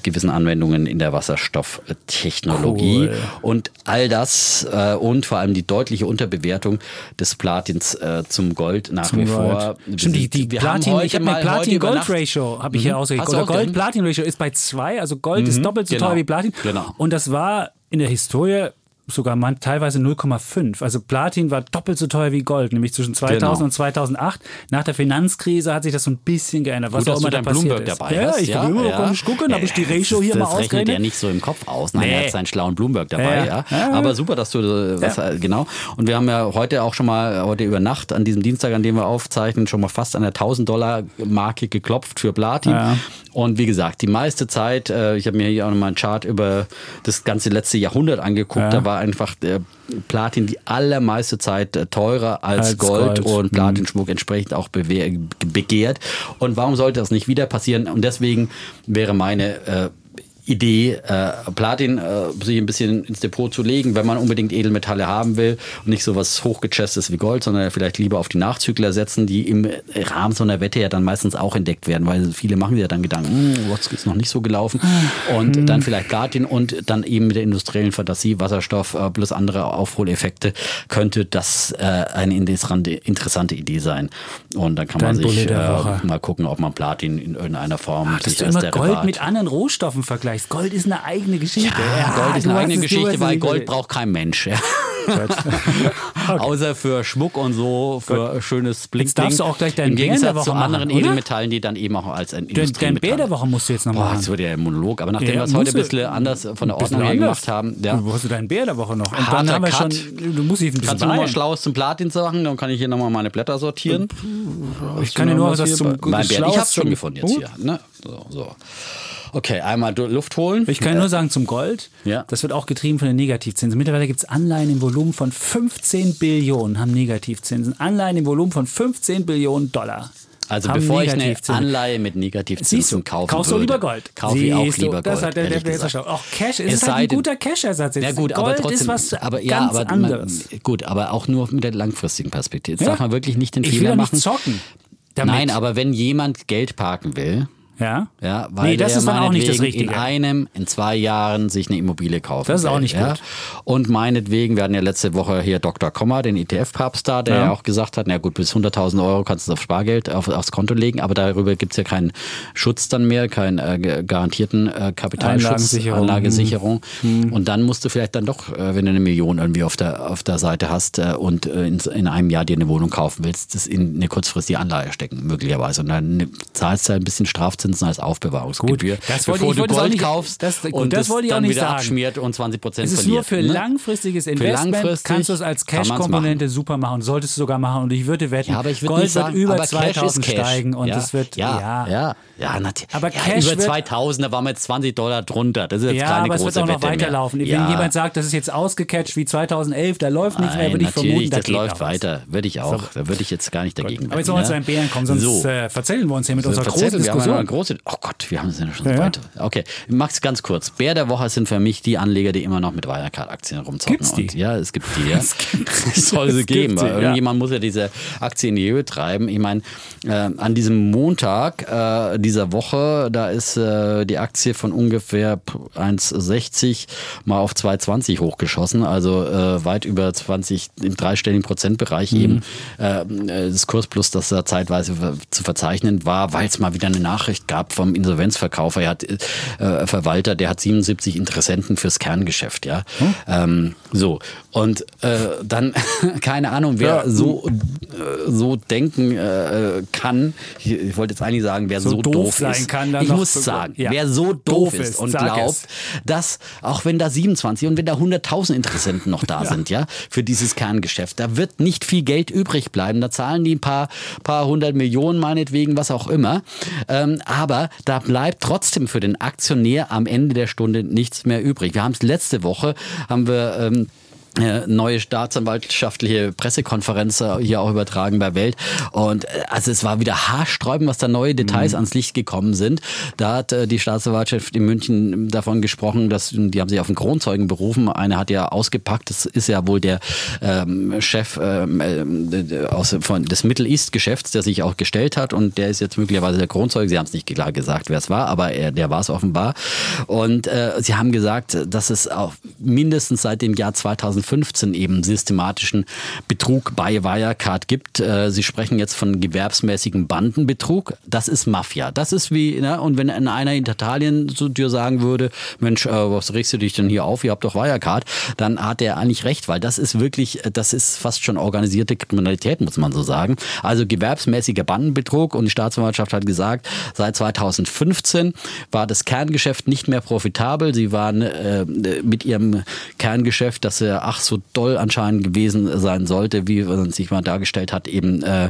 gewissen Anwendungen in der Wasserstofftechnologie. Cool. Und all das äh, und vor allem die deutliche Unterbewertung des Platins äh, zum Gold nach zum wie Gold. vor. Stimmt, die, die Platin, ich habe Platin-Gold-Ratio, habe ich mhm. hier ausgerechnet. Oder Gold-Platin-Ratio ist bei zwei, also Gold mhm. ist doppelt so genau. teuer wie Platin. Genau. Und das war in der Historie sogar man, teilweise 0,5. Also Platin war doppelt so teuer wie Gold, nämlich zwischen 2000 genau. und 2008. Nach der Finanzkrise hat sich das so ein bisschen geändert. Was Gut, auch immer da passiert Bloomberg ist. dabei ja, hast. ich ja, kann ja. gucken, habe ich die Ratio hier das mal ausgerechnet. Das rechnet er nicht so im Kopf aus. Nein, nee. er hat seinen schlauen Bloomberg dabei. Ja. ja. Aber super, dass du das, ja. genau. Und wir haben ja heute auch schon mal, heute über Nacht, an diesem Dienstag, an dem wir aufzeichnen, schon mal fast an der 1000 Dollar Marke geklopft für Platin. Und wie gesagt, die meiste Zeit, äh, ich habe mir hier auch nochmal einen Chart über das ganze letzte Jahrhundert angeguckt, da war einfach der Platin die allermeiste Zeit äh, teurer als, als Gold, Gold, und Platinschmuck entsprechend auch begehrt. Und warum sollte das nicht wieder passieren? Und deswegen wäre meine äh, Idee, äh, Platin äh, sich ein bisschen ins Depot zu legen, wenn man unbedingt Edelmetalle haben will und nicht so was hochgechestes wie Gold, sondern vielleicht lieber auf die Nachzügler setzen, die im Rahmen so einer Wette ja dann meistens auch entdeckt werden, weil viele machen sich ja dann Gedanken, hm, was ist noch nicht so gelaufen. Und mhm. dann vielleicht Platin und dann eben mit der industriellen Fantasie, Wasserstoff äh, plus andere Aufholeffekte könnte das äh, eine interessante Idee sein. Und dann kann Dein man sich äh, mal gucken, ob man Platin in irgendeiner Form Ach, dass du immer Gold mit anderen Rohstoffen vergleichst vergleichst. Gold ist eine eigene Geschichte. Ja, ja Gold ist eine eigene Geschichte, weil Gold braucht kein Mensch. Ja. okay. Außer für Schmuck und so, für Gut. schönes Bling. Jetzt darfst du auch gleich deinen Im Gegensatz Bär der Woche zu anderen machen, Edelmetallen, die dann eben auch als ein Dein Bär der Woche musst du jetzt noch machen. Das wird ja ein Monolog, aber nachdem ja, wir es heute ein bisschen anders von der Ordnung her gemacht haben. Ja. Wo hast du deinen Bär der Woche noch? Und dann haben wir schon, du musst ein bisschen Kannst du nochmal Schlaues zum Platin sagen? Dann kann ich hier nochmal meine Blätter sortieren. Ich kann dir nur was zum Schlaues Ich hab's schon gefunden jetzt hier. Ne? So, so. Okay, einmal Luft holen. Ich kann nur sagen zum Gold. Ja. Das wird auch getrieben von den Negativzinsen. Mittlerweile gibt es Anleihen im Volumen von 15 Billionen, haben Negativzinsen. Anleihen im Volumen von 15 Billionen Dollar. Also bevor ich eine Anleihe mit Negativzinsen kaufe, kaufst du lieber Gold. Kaufe ich auch lieber Gold. Das hat der, der, der auch Cash ist es halt ein guter Cash-Ersatz. Ja gut, Gold aber trotzdem, ist was aber, ja, aber, anderes. Gut, aber auch nur mit der langfristigen Perspektive. Jetzt ja. darf man wirklich nicht den ich Fehler will machen. Nicht zocken. Damit. Nein, aber wenn jemand Geld parken will, ja. Ja, weil nee, das ist dann auch nicht das Richtige. In einem, in zwei Jahren sich eine Immobilie kaufen. Das ist auch nicht ja? gut. Und meinetwegen, wir hatten ja letzte Woche hier Dr. Komma, den ETF-Papstar, der ja. auch gesagt hat, na gut, bis 100.000 Euro kannst du auf Spargeld auf, aufs Konto legen, aber darüber gibt es ja keinen Schutz dann mehr, keinen äh, garantierten äh, Kapitalschutz, Anlagensicherung. Anlagesicherung. Hm. Und dann musst du vielleicht dann doch, äh, wenn du eine Million irgendwie auf der, auf der Seite hast äh, und äh, in, in einem Jahr dir eine Wohnung kaufen willst, das in eine kurzfristige Anlage stecken, möglicherweise. Und dann zahlst du ein bisschen Strafzins Zinsen als Aufbewahrungsgebühr, gut, das bevor ich, du Gold nicht, kaufst das, gut, und das wollte ich auch nicht sagen. abschmiert und 20 Prozent Es ist verliert, nur für ne? langfristiges Investment, langfristig kannst du es als Cash-Komponente super machen, solltest du sogar machen. Und ich würde wetten, ja, aber ich würd Gold sagen, wird über 2000 steigen und ja, es wird, ja, ja, ja, ja natürlich. Aber Cash über 2000, da waren wir jetzt 20 Dollar drunter, das ist jetzt ja, keine aber es wird auch noch weiterlaufen. Wenn jemand sagt, das ist jetzt ausgecatcht wie 2011, da läuft nicht mehr, würde ich vermuten, das läuft weiter, würde ich auch, da würde ich jetzt gar nicht dagegen Aber jetzt wollen wir zu den Bären kommen, sonst äh, verzählen wir uns hier mit unserer großen Diskussion. Große, oh Gott, wir haben es ja schon so weit. Okay, Max, ganz kurz. Bär der Woche sind für mich die Anleger, die immer noch mit Wirecard-Aktien rumzocken. Gibt's die? Und, ja, es gibt die. Ja. Es soll sie es geben. gibt sie, weil ja. Irgendjemand muss ja diese Aktien in die Höhe treiben. Ich meine, äh, an diesem Montag äh, dieser Woche, da ist äh, die Aktie von ungefähr 1,60 mal auf 2,20 hochgeschossen. Also äh, weit über 20 im dreistelligen Prozentbereich Mhm. eben äh, das Kursplus, das da zeitweise zu verzeichnen war, weil es mal wieder eine Nachricht gab vom Insolvenzverkaufer. Er hat äh, Verwalter, der hat 77 Interessenten fürs Kerngeschäft, ja. Hm? Ähm, so und äh, dann keine Ahnung, wer Ja. so äh, so denken äh, kann. Ich, ich wollte jetzt eigentlich sagen, wer so, So doof doof sein ist. kann, dann ich muss so- sagen, ja. wer so doof, Doof ist und glaubt, es. dass auch wenn da 27 und wenn da 100.000 Interessenten noch da sind, ja, für dieses Kerngeschäft, da wird nicht viel Geld übrig bleiben. Da zahlen die ein paar, paar hundert Millionen meinetwegen, was auch immer. Ähm, aber da bleibt trotzdem für den Aktionär am Ende der Stunde nichts mehr übrig. Wir haben es letzte Woche, haben wir ähm, äh, neue staatsanwaltschaftliche Pressekonferenz äh, hier auch übertragen bei Welt. Und äh, also es war wieder haarsträubend, was da neue Details ans Licht gekommen sind. Da hat äh, die Staatsanwaltschaft in München davon gesprochen, dass die haben sich auf einen Kronzeugen berufen. Einer hat ja ausgepackt, das ist ja wohl der ähm, Chef ähm, äh, aus, von, des Middle East Geschäfts, der sich auch gestellt hat und der ist jetzt möglicherweise der Kronzeuge. Sie haben es nicht klar gesagt, wer es war, aber er, der war es offenbar. Und äh, sie haben gesagt, dass es auch mindestens seit dem Jahr 2015 eben systematischen Betrug bei Wirecard gibt. Äh, Sie sprechen jetzt von gewerbsmäßigem Bandenbetrug. Das ist Mafia. Das ist wie, ne? und wenn einer in Italien zu dir sagen würde, Mensch, äh, was regst du dich denn hier auf? Ihr habt doch Wirecard, dann hat er eigentlich recht, weil das ist wirklich, das ist fast schon organisierte Kriminalität, muss man so sagen. Also gewerbsmäßiger Bandenbetrug und die Staatsanwaltschaft hat gesagt, seit 2015 war das Kerngeschäft nicht mehr profitabel. Sie waren äh, mit ihrem Kerngeschäft, das ja ach so doll anscheinend gewesen sein sollte, wie man sich mal dargestellt hat, eben äh,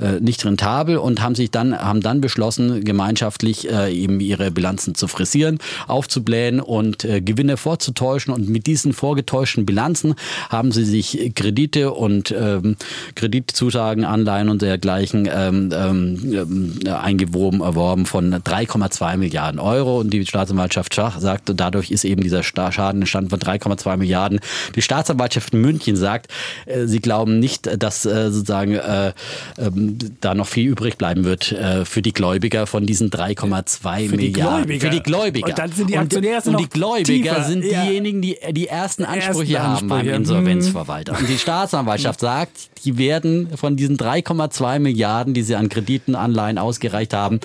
äh, nicht rentabel und haben sich dann haben dann beschlossen, gemeinschaftlich äh, eben ihre Bilanzen zu frisieren, aufzublähen und äh, Gewinne vorzutäuschen. Und mit diesen vorgetäuschten Bilanzen haben sie sich Kredite und ähm, Kreditzusagen, Anleihen und dergleichen ähm, ähm, eingewoben, erworben von 3,2 Milliarden Euro. Und die Staatsanwaltschaft Schach sagt, dadurch ist eben dieser Schaden entstanden von 3,2 Milliarden. Die Staatsanwaltschaft in München sagt, äh, sie glauben nicht, dass äh, sozusagen äh, ähm, da noch viel übrig bleiben wird für die Gläubiger von diesen 3,2 Für die Milliarden. Gläubiger. Für die Gläubiger. Und dann sind die Aktionäre und, und die Gläubiger tiefer. sind Ja. diejenigen, die die ersten Ansprüche ersten haben beim Ansprüche. Insolvenzverwalter. Und die Staatsanwaltschaft sagt, die werden von diesen 3,2 Milliarden, die sie an Krediten, Anleihen ausgereicht haben,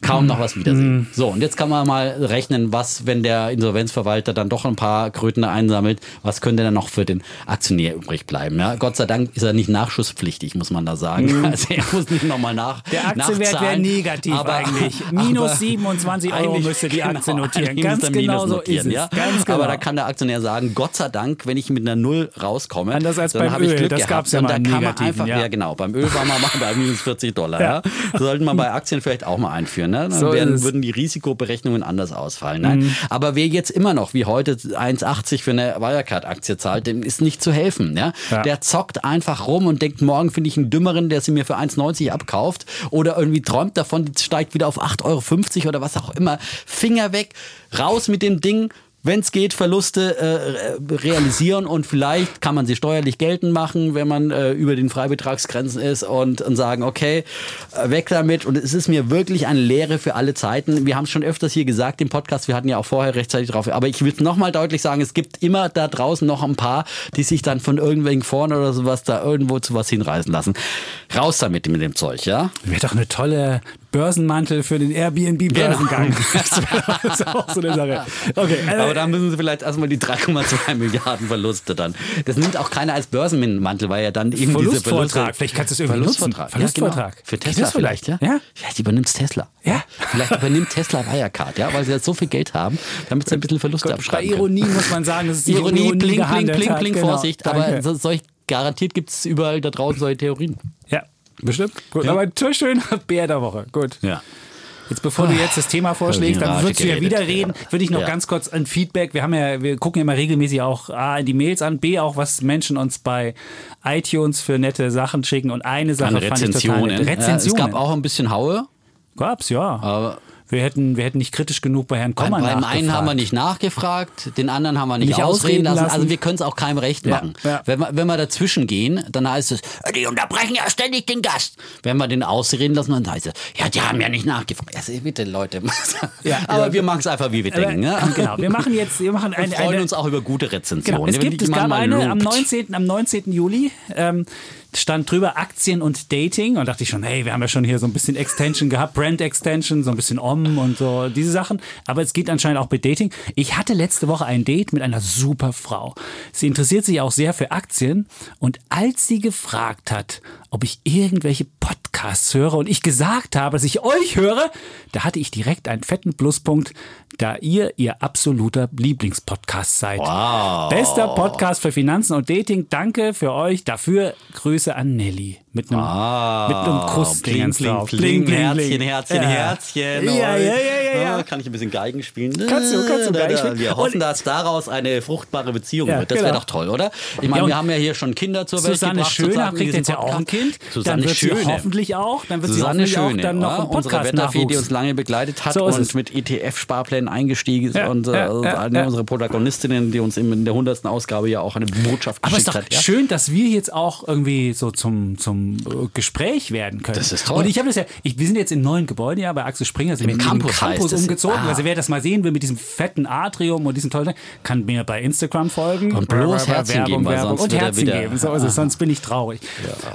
kaum noch was wiedersehen. So, und jetzt kann man mal rechnen, was, wenn der Insolvenzverwalter dann doch ein paar Kröten einsammelt, was könnte dann noch für den Aktionär übrig bleiben? Ja, Gott sei Dank ist er nicht nachschusspflichtig, muss man da sagen. Also er muss nicht nochmal nach. Der Aktienwert wäre negativ Aber- eigentlich. Minus aber 27 Euro eigentlich- müsste die Aktie genau, notieren. Ganz genau so notieren, ist es. Ja? Ganz genau. Aber da kann der Aktionär sagen, Gott sei Dank, wenn ich mit einer Null rauskomme, Anders als dann habe ich Glück das gehabt. gab's ja und da kann man einfach, ja. ja. genau, beim Öl wir mal bei minus 40 Dollar. Ja. Ja. Das sollte man bei Aktien vielleicht auch mal einführen. Ne? Dann So es. würden die Risikoberechnungen anders ausfallen. Nein. Mhm. Aber wer jetzt immer noch, wie heute, 1,80 für eine Wirecard-Aktie zahlt, dem ist nicht zu helfen. Ja? Ja. Der zockt einfach rum und denkt, morgen finde ich einen Dümmeren, der sie mir für 1,90 abkauft. Oder irgendwie träumt davon, die steigt wieder auf 8,50 Euro oder was auch immer. Finger weg, raus mit dem Ding. Wenn es geht, Verluste äh, realisieren und vielleicht kann man sie steuerlich geltend machen, wenn man äh, über den Freibetragsgrenzen ist und, und sagen, okay, äh, weg damit. Und es ist mir wirklich eine Lehre für alle Zeiten. Wir haben es schon öfters hier gesagt im Podcast, wir hatten ja auch vorher rechtzeitig drauf, aber ich will es nochmal deutlich sagen, es gibt immer da draußen noch ein paar, die sich dann von irgendwelchen Foren oder sowas da irgendwo zu was hinreißen lassen. Raus damit mit dem Zeug, ja? Wäre doch eine tolle Börsenmantel für den Airbnb-Börsengang. Genau. Das wäre auch so eine Sache. Okay, also, Aber da müssen sie vielleicht erstmal die 3,2 Milliarden Verluste dann. Das nimmt auch keiner als Börsenmantel, weil ja dann eben diese Verlustvortrag. Verluste. Vielleicht kannst du es irgendwie nutzen. Verlustvortrag. Ja, genau. Für Tesla das vielleicht, vielleicht? ja? Ja? Vielleicht übernimmt Tesla. Ja. Vielleicht übernimmt Tesla Wirecard, ja, weil sie jetzt so viel Geld haben, damit sie ein bisschen Verluste bei abschreiben können. Ironie muss man sagen, es sich um Ironie, Ironie gehandelt bling, hat. bling, Genau. Vorsicht. Aber Danke. so, solch, garantiert gibt es überall da draußen solche Theorien. Ja, bestimmt. Gut, Ja. aber ein schöner Bär der Woche. Gut. Ja. Jetzt bevor du jetzt das Thema vorschlägst, dann würdest du ja wieder reden, würde ich noch Ja. ganz kurz ein Feedback. Wir haben ja, wir gucken ja immer regelmäßig auch A, in die Mails an, B, auch was Menschen uns bei iTunes für nette Sachen schicken. Und eine Sache An fand ich total Rezensionen. nett. Ja, es Rezensionen. gab auch ein bisschen Haue. Gab's, ja. Aber wir hätten, wir hätten nicht kritisch genug bei Herrn beim, Kommer beim nachgefragt. einen haben wir nicht nachgefragt, den anderen haben wir nicht, Nicht ausreden ausreden lassen. lassen. Also wir können es auch keinem recht machen. ja. Wenn, wir, wenn wir dazwischen gehen, dann heißt es, "Äh, die unterbrechen ja ständig den Gast. Wenn wir den ausreden lassen, dann heißt es, ja, die haben ja nicht nachgefragt. Also bitte, Leute. Ja, Aber wir machen es einfach, wie wir denken. Ja? Genau, wir machen jetzt, wir machen Wir eine, freuen eine uns auch über gute Rezensionen. Genau, es, gibt, es gab eine am lobt. 19. am 19. Juli. Ähm, stand drüber Aktien und Dating und dachte ich schon, hey, wir haben ja schon hier so ein bisschen Extension gehabt, Brand Extension, so ein bisschen Om und so diese Sachen. Aber es geht anscheinend auch bei Dating. Ich hatte letzte Woche ein Date mit einer super Frau. Sie interessiert sich auch sehr für Aktien und als sie gefragt hat, ob ich irgendwelche Podcasts höre und ich gesagt habe, dass ich euch höre, da hatte ich direkt einen fetten Pluspunkt, da ihr ihr absoluter Lieblingspodcast seid. Wow. Bester Podcast für Finanzen und Dating. Danke für euch. Dafür Grüße an Nelly. Mit einem, mit einem Kuss bling, bling, bling, Herzchen, Herzchen, Ja. Herzchen. Ja, ja, ja, ja, ja. Ah, Kann ich ein bisschen Geigen spielen? Kannst du- kannst du Geigen? Wir hoffen, dass daraus eine fruchtbare Beziehung Ja, wird. Das wäre genau. doch toll, oder? Ich meine, wir haben ja hier schon Kinder zur Welt Susanne gebracht. Schöner sozusagen in kriegt jetzt ja auch ein. Kind. Susanne dann wird Schöne. sie hoffentlich auch. Dann wird Susanne sie hoffentlich Schöne, auch dann noch einen unsere Podcast Wetterfee, die uns lange begleitet hat So und mit ETF-Sparplänen eingestiegen ist Ja, und äh, ja. unserer Protagonistinnen, die uns in der 100. Ausgabe ja auch eine Botschaft Aber es geschickt ist doch hat. Schön, dass wir jetzt auch irgendwie so zum, zum äh, Gespräch werden können. Das ist toll. Und ich habe das ja, ich, wir sind jetzt im neuen Gebäude ja bei Axel Springer, sind Im wir Campus den Campus es. umgezogen. Ah. Also wer das mal sehen will mit diesem fetten Atrium und diesem tollen, kann mir bei Instagram folgen. Und bloß Herzchen geben, weil sonst und er Herzchen wieder- geben. So ist es, sonst bin ich traurig.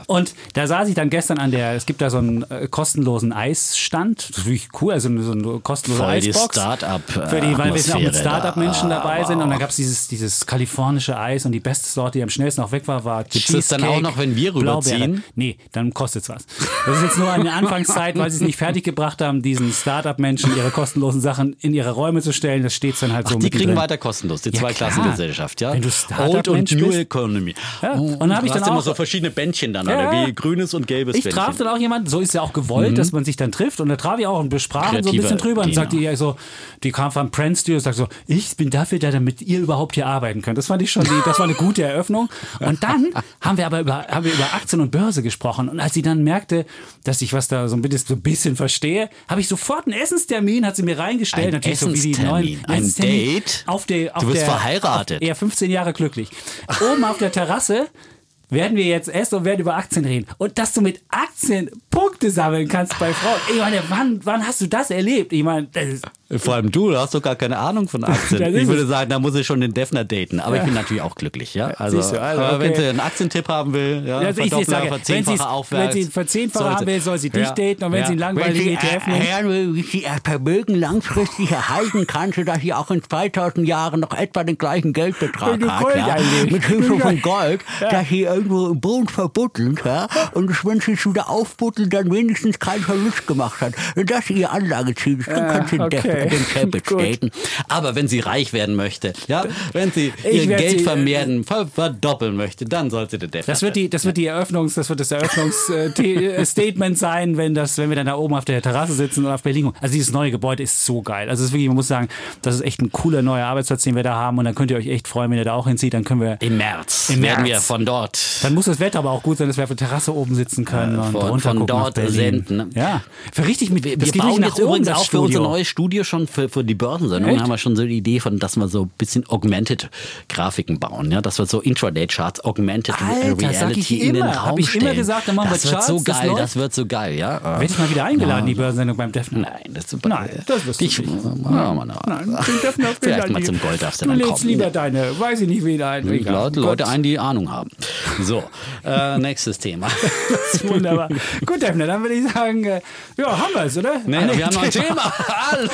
Und da saß ich dann gestern an der, es gibt da so einen äh, kostenlosen Eisstand. Das ist wirklich cool, also so eine kostenlose Voll die Eisbox. Start-up, äh, Für die, weil wir auch mit Start-up-Menschen da. dabei sind. Und dann gab es dieses, dieses kalifornische Eis und die beste Sorte, die am schnellsten auch weg war, war Gibt's das dann auch noch, wenn wir Blaubeere. Nee, dann kostet's was. Das ist jetzt nur eine Anfangszeit, weil sie es nicht fertig gebracht haben, diesen Start-up-Menschen ihre kostenlosen Sachen in ihre Räume zu stellen. Das steht dann halt so Die kriegen mittendrin. weiter kostenlos, die Ja, Zweiklassengesellschaft, ja. Wenn du Old und New bist. Economy. Ja, Oh, und dann hab ich dann hast immer auch- so verschiedene Bändchen dann, Ja, oder? Wie grünes und gelbes Ich Bändchen. traf dann auch jemanden, so ist ja auch gewollt, dass man sich dann trifft. Und da traf ich auch und besprachen so ein bisschen drüber und Diener. sagte ihr so, die kam vom Brand Studio und sagt so, ich bin dafür da, damit ihr überhaupt hier arbeiten könnt. Das fand ich schon, die, das war eine gute Eröffnung. Und dann haben wir aber über, haben wir über Aktien und Börse gesprochen. Und als sie dann merkte, dass ich was da so ein bisschen, so ein bisschen verstehe, habe ich sofort einen Essenstermin, hat sie mir reingestellt. Ein Natürlich so wie die Essenstermin, neuen ein Essenstermin. Date? Auf der, auf Du wirst der, verheiratet. Eher 15 Jahre glücklich. Oben auf der Terrasse werden wir jetzt essen und werden über Aktien reden. Und dass du mit Aktien Punkte sammeln kannst bei Frauen. Ich meine, wann, wann hast du das erlebt? Ich meine, das ist, Vor allem du, du hast doch gar keine Ahnung von Aktien. Ich würde sagen, da muss ich schon den Defner daten. Aber ich bin natürlich auch glücklich, ja. Also, du, also, aber wenn okay. sie einen Aktientipp haben will, ja, also ich sage, wenn wenn sie einen Verzehnfacher soll haben sie- will, soll sie dich Ja, daten. Und wenn ja. sie einen langweiligen Wenn ETF äh, nimmt. will, wie sie ihr Vermögen langfristig erhalten kann, sodass sie auch in 2000 Jahren noch etwa den gleichen Geldbetrag Wenn hat, ja, mit Hilfe von Ja. Gold, dass sie irgendwo im Boden verbuddelt, ja, und wenn sie es wieder aufbuddelt, dann wenigstens keinen Verlust gemacht hat. Wenn das ihr Anlageziel ist, dann kann sie den okay. Den Gut. daten. Aber wenn sie reich werden möchte, ja, wenn sie Ich ihr Geld sie- vermehren, ver verdoppeln möchte, dann soll sie den Defner Das wird die, das wird die Eröffnungs, das wird das Eröffnungsstatement sein, wenn das, wenn wir dann da oben auf der Terrasse sitzen und auf Berlin. Also dieses neue Gebäude ist so geil. Also es ist wirklich, man muss sagen, das ist echt ein cooler neuer Arbeitsplatz, den wir da haben. Und dann könnt ihr euch echt freuen, wenn ihr da auch hinzieht. Dann können wir, Im März Im werden März. wir von dort dann muss das Wetter aber auch gut sein, dass wir auf der Terrasse oben sitzen können und von- runter von dort senden, ne? Ja, für richtig mit. Wir das geht bauen jetzt übrigens das auch für unser neues Studio schon für, für die Börsensendung haben wir schon so die Idee von, dass wir so ein bisschen Augmented Grafiken bauen, ja, dass wir so Intraday Charts Augmented Alter, Reality sag ich in den immer. Raum Hab ich immer stellen. gesagt, dann machen wir das wird Charts, so das geil, läuft. das wird so geil, ja. Werde ich mal wieder eingeladen, die Börsensendung beim Defner? Nein, das ist super. Nein, das wirst du ich, nicht. Ja, Mann, Nein, den Defner Vielleicht mal zum Gold darfst du Du dann lädst kommen. lieber deine, weiß ich nicht, wen ein. Leute, ein, die Ahnung haben. So, äh, nächstes Thema. Das ist wunderbar. Gut, Defner, dann würde ich sagen, äh, ja, haben wir es, oder? Nee, Ah, wir haben noch ein Thema. Hallo,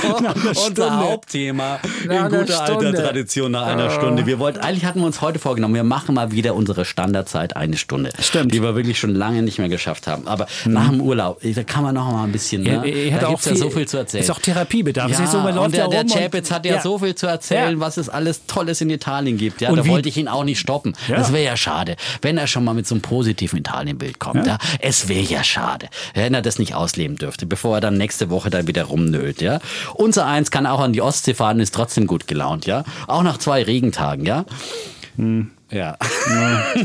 unser. Hauptthema Nach in guter alter. Tradition nach einer Stunde. Wir wollten, eigentlich hatten wir uns heute vorgenommen, wir machen mal wieder unsere Standardzeit eine Stunde. Stimmt. Mhm. Die wir wirklich schon lange nicht mehr geschafft haben. Aber nach dem Urlaub, da kann man noch mal ein bisschen, Ja, ne? hat da auch gibt's ja so viel zu erzählen. Ist auch Therapiebedarf. Ja, ist so, man läuft und der, ja der Chapitz hat ja, so viel zu erzählen, Ja. was es alles Tolles in Italien gibt. Ja, Und da wie- wollte ich ihn auch nicht stoppen. Ja. Das wäre ja schade, wenn er schon mal mit so einem positiven Italienbild kommt. Ja. Es wäre ja schade, wenn er das nicht ausleben dürfte, bevor er dann nächste Woche dann wieder rumnölt. Ja. Unser Eins kann auch an die Ostsee fahren, ist trotzdem gut gelaunt. Ja. Auch nach zwei Regentagen. Ja. Ja.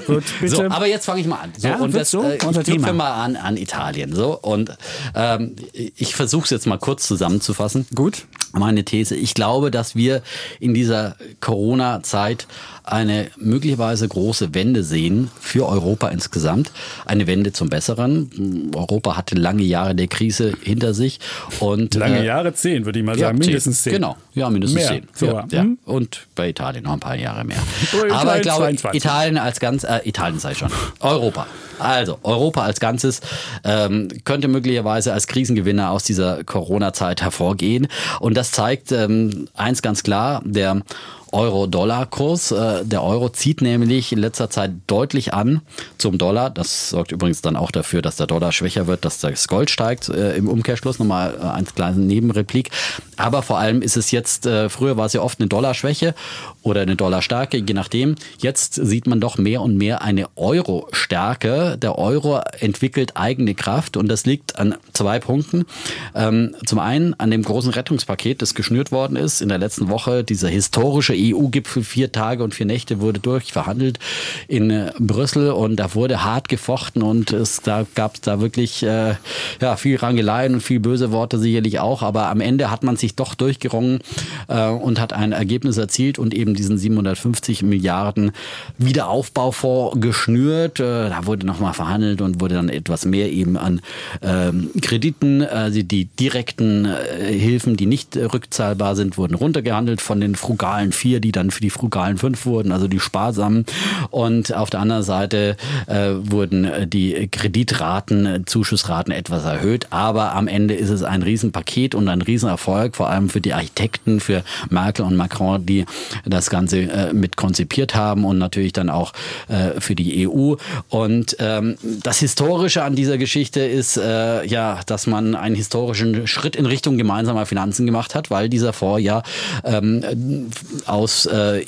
Gut, bitte. So, aber jetzt fange ich mal an. So, Ja, und das, so äh, ich knüpfe mal an an Italien. So und ähm, ich versuche es jetzt mal kurz zusammenzufassen. Gut. Meine These. Ich glaube, dass wir in dieser Corona-Zeit eine möglicherweise große Wende sehen für Europa insgesamt. Eine Wende zum Besseren. Europa hatte lange Jahre der Krise hinter sich und Lange äh, Jahre, zehn, würde ich mal ja, sagen. Mindestens zehn. Genau, ja, mindestens Mehr zehn. sogar. Ja, ja. Hm? Und bei Italien noch ein paar Jahre mehr. Aber ich glaube, 22. Italien als ganz, äh, Italien sei schon, Europa. Also, Europa als Ganzes ähm, könnte möglicherweise als Krisengewinner aus dieser Corona-Zeit hervorgehen. Und das zeigt ähm, eins ganz klar, der Euro-Dollar-Kurs. Äh, der Euro zieht nämlich in letzter Zeit deutlich an zum Dollar. Das sorgt übrigens dann auch dafür, dass der Dollar schwächer wird, dass das Gold steigt. Äh, Im Umkehrschluss nochmal äh, eine kleine Nebenreplik. Aber vor allem ist es jetzt, äh, früher war es ja oft eine Dollarschwäche oder eine Dollarstärke, je nachdem. Jetzt sieht man doch mehr und mehr eine Euro-Stärke. Der Euro entwickelt eigene Kraft und das liegt an zwei Punkten. Ähm, zum einen an dem großen Rettungspaket, das geschnürt worden ist in der letzten Woche. Dieser historische EU-Gipfel, vier Tage und vier Nächte, wurde durchverhandelt in äh, Brüssel und da wurde hart gefochten und es da gab es da wirklich äh, ja, viel Rangeleien und viel böse Worte sicherlich auch, aber am Ende hat man sich doch durchgerungen äh, und hat ein Ergebnis erzielt und eben diesen 750 Milliarden Wiederaufbaufonds geschnürt. Äh, da wurde nochmal verhandelt und wurde dann etwas mehr eben an ähm, Krediten, also die direkten äh, Hilfen, die nicht rückzahlbar sind, wurden runtergehandelt von den frugalen vier, die dann für die frugalen fünf wurden, also die sparsamen. Und auf der anderen Seite wurden die Kreditraten, Zuschussraten etwas erhöht. Aber am Ende ist es ein Riesenpaket und ein Riesenerfolg, vor allem für die Architekten, für Merkel und Macron, die das Ganze äh, mit konzipiert haben und natürlich dann auch äh, für die EU. Und ähm, das Historische an dieser Geschichte ist äh, ja, dass man einen historischen Schritt in Richtung gemeinsamer Finanzen gemacht hat, weil dieser Fonds ja ähm, aus äh,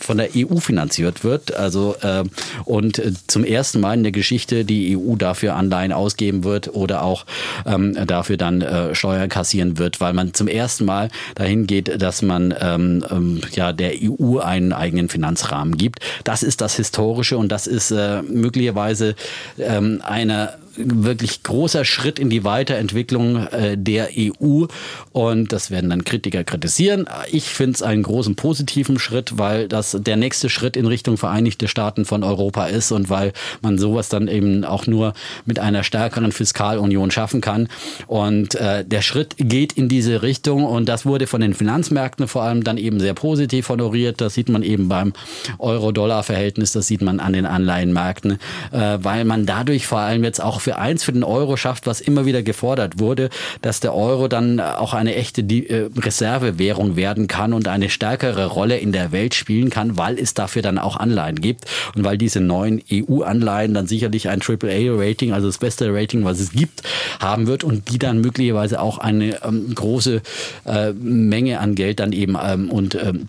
von der EU finanziert wird. Also äh, und äh, zum ersten Mal in der Geschichte die EU dafür Anleihen ausgeben wird oder auch ähm, dafür dann Steuern kassieren wird, weil man zum ersten Mal dahin geht, dass man ähm, ähm, ja der EU einen eigenen Finanzrahmen gibt. Das ist das Historische und das ist äh, möglicherweise ähm, eine wirklich großer Schritt in die Weiterentwicklung äh, der EU und das werden dann Kritiker kritisieren. Ich finde es einen großen positiven Schritt, weil das der nächste Schritt in Richtung Vereinigte Staaten von Europa ist und weil man sowas dann eben auch nur mit einer stärkeren Fiskalunion schaffen kann. Und äh, der Schritt geht in diese Richtung und das wurde von den Finanzmärkten vor allem dann eben sehr positiv honoriert. Das sieht man eben beim Euro-Dollar-Verhältnis, das sieht man an den Anleihenmärkten, äh, weil man dadurch vor allem jetzt auch für eins für den Euro schafft, was immer wieder gefordert wurde, dass der Euro dann auch eine echte äh, Reservewährung werden kann und eine stärkere Rolle in der Welt spielen kann, weil es dafür dann auch Anleihen gibt und weil diese neuen EU-Anleihen dann sicherlich ein AAA-Rating, also das beste Rating, was es gibt, haben wird und die dann möglicherweise auch eine ähm, große äh, Menge an Geld dann eben ähm, und ähm,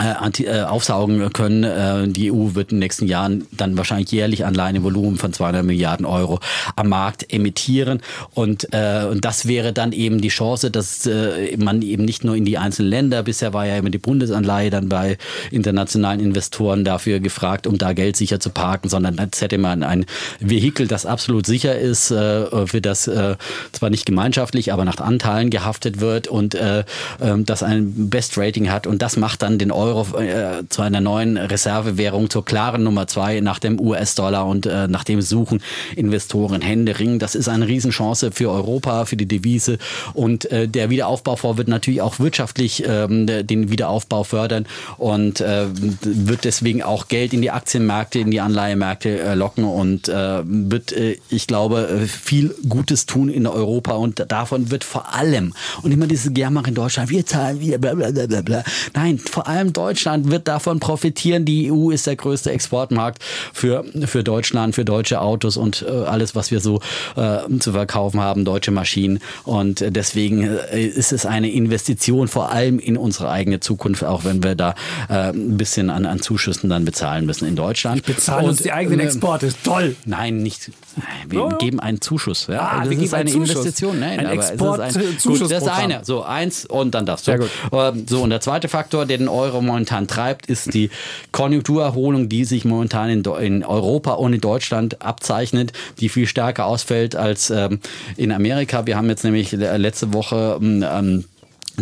äh, äh, aufsaugen können. Äh, die EU wird in den nächsten Jahren dann wahrscheinlich jährlich Anleihen im Volumen von 200 Milliarden Euro am Markt emittieren. Und, äh, und das wäre dann eben die Chance, dass äh, man eben nicht nur in die einzelnen Länder, bisher war ja immer die Bundesanleihe dann bei internationalen Investoren dafür gefragt, um da Geld sicher zu parken, sondern jetzt hätte man ein Vehikel, das absolut sicher ist, äh, für das äh, zwar nicht gemeinschaftlich, aber nach Anteilen gehaftet wird und äh, äh, das ein Best Rating hat. Und das macht dann den Euro äh, zu einer neuen Reservewährung, zur klaren Nummer zwei nach dem US-Dollar und äh, nach dem suchen Investoren händeringend. Das ist eine Riesenchance für Europa, für die Devise. Und äh, der Wiederaufbaufonds wird natürlich auch wirtschaftlich ähm, den Wiederaufbau fördern und äh, wird deswegen auch Geld in die Aktienmärkte, in die Anleihemärkte äh, locken und äh, wird, äh, ich glaube, äh, viel Gutes tun in Europa und davon wird vor allem, und immer dieses Germach in Deutschland, wir zahlen, wir bla bla bla bla. Nein, vor allem Deutschland wird davon profitieren. Die EU ist der größte Exportmarkt für, für Deutschland, für deutsche Autos und äh, alles, was wir so äh, zu verkaufen haben, deutsche Maschinen. Und deswegen äh, ist es eine Investition vor allem in unsere eigene Zukunft, auch wenn wir da äh, ein bisschen an, an Zuschüssen dann bezahlen müssen in Deutschland. Bezahlen uns die eigenen äh, Exporte. Toll. Nein, nicht. Wir Ja, ja. geben einen Zuschuss. Ja? Ah, das wir ist geben eine Zuschuss. Investition. Nein, Ein aber es ist ein, Export- gut, das ist Zuschussprogramm. eine. So, eins und dann das. So. Ähm, so und der zweite Faktor, der den Euro momentan treibt, ist die Konjunkturerholung, die sich momentan in, in Europa und in Deutschland abzeichnet, die viel stärker ausfällt als ähm, in Amerika. Wir haben jetzt nämlich letzte Woche ähm,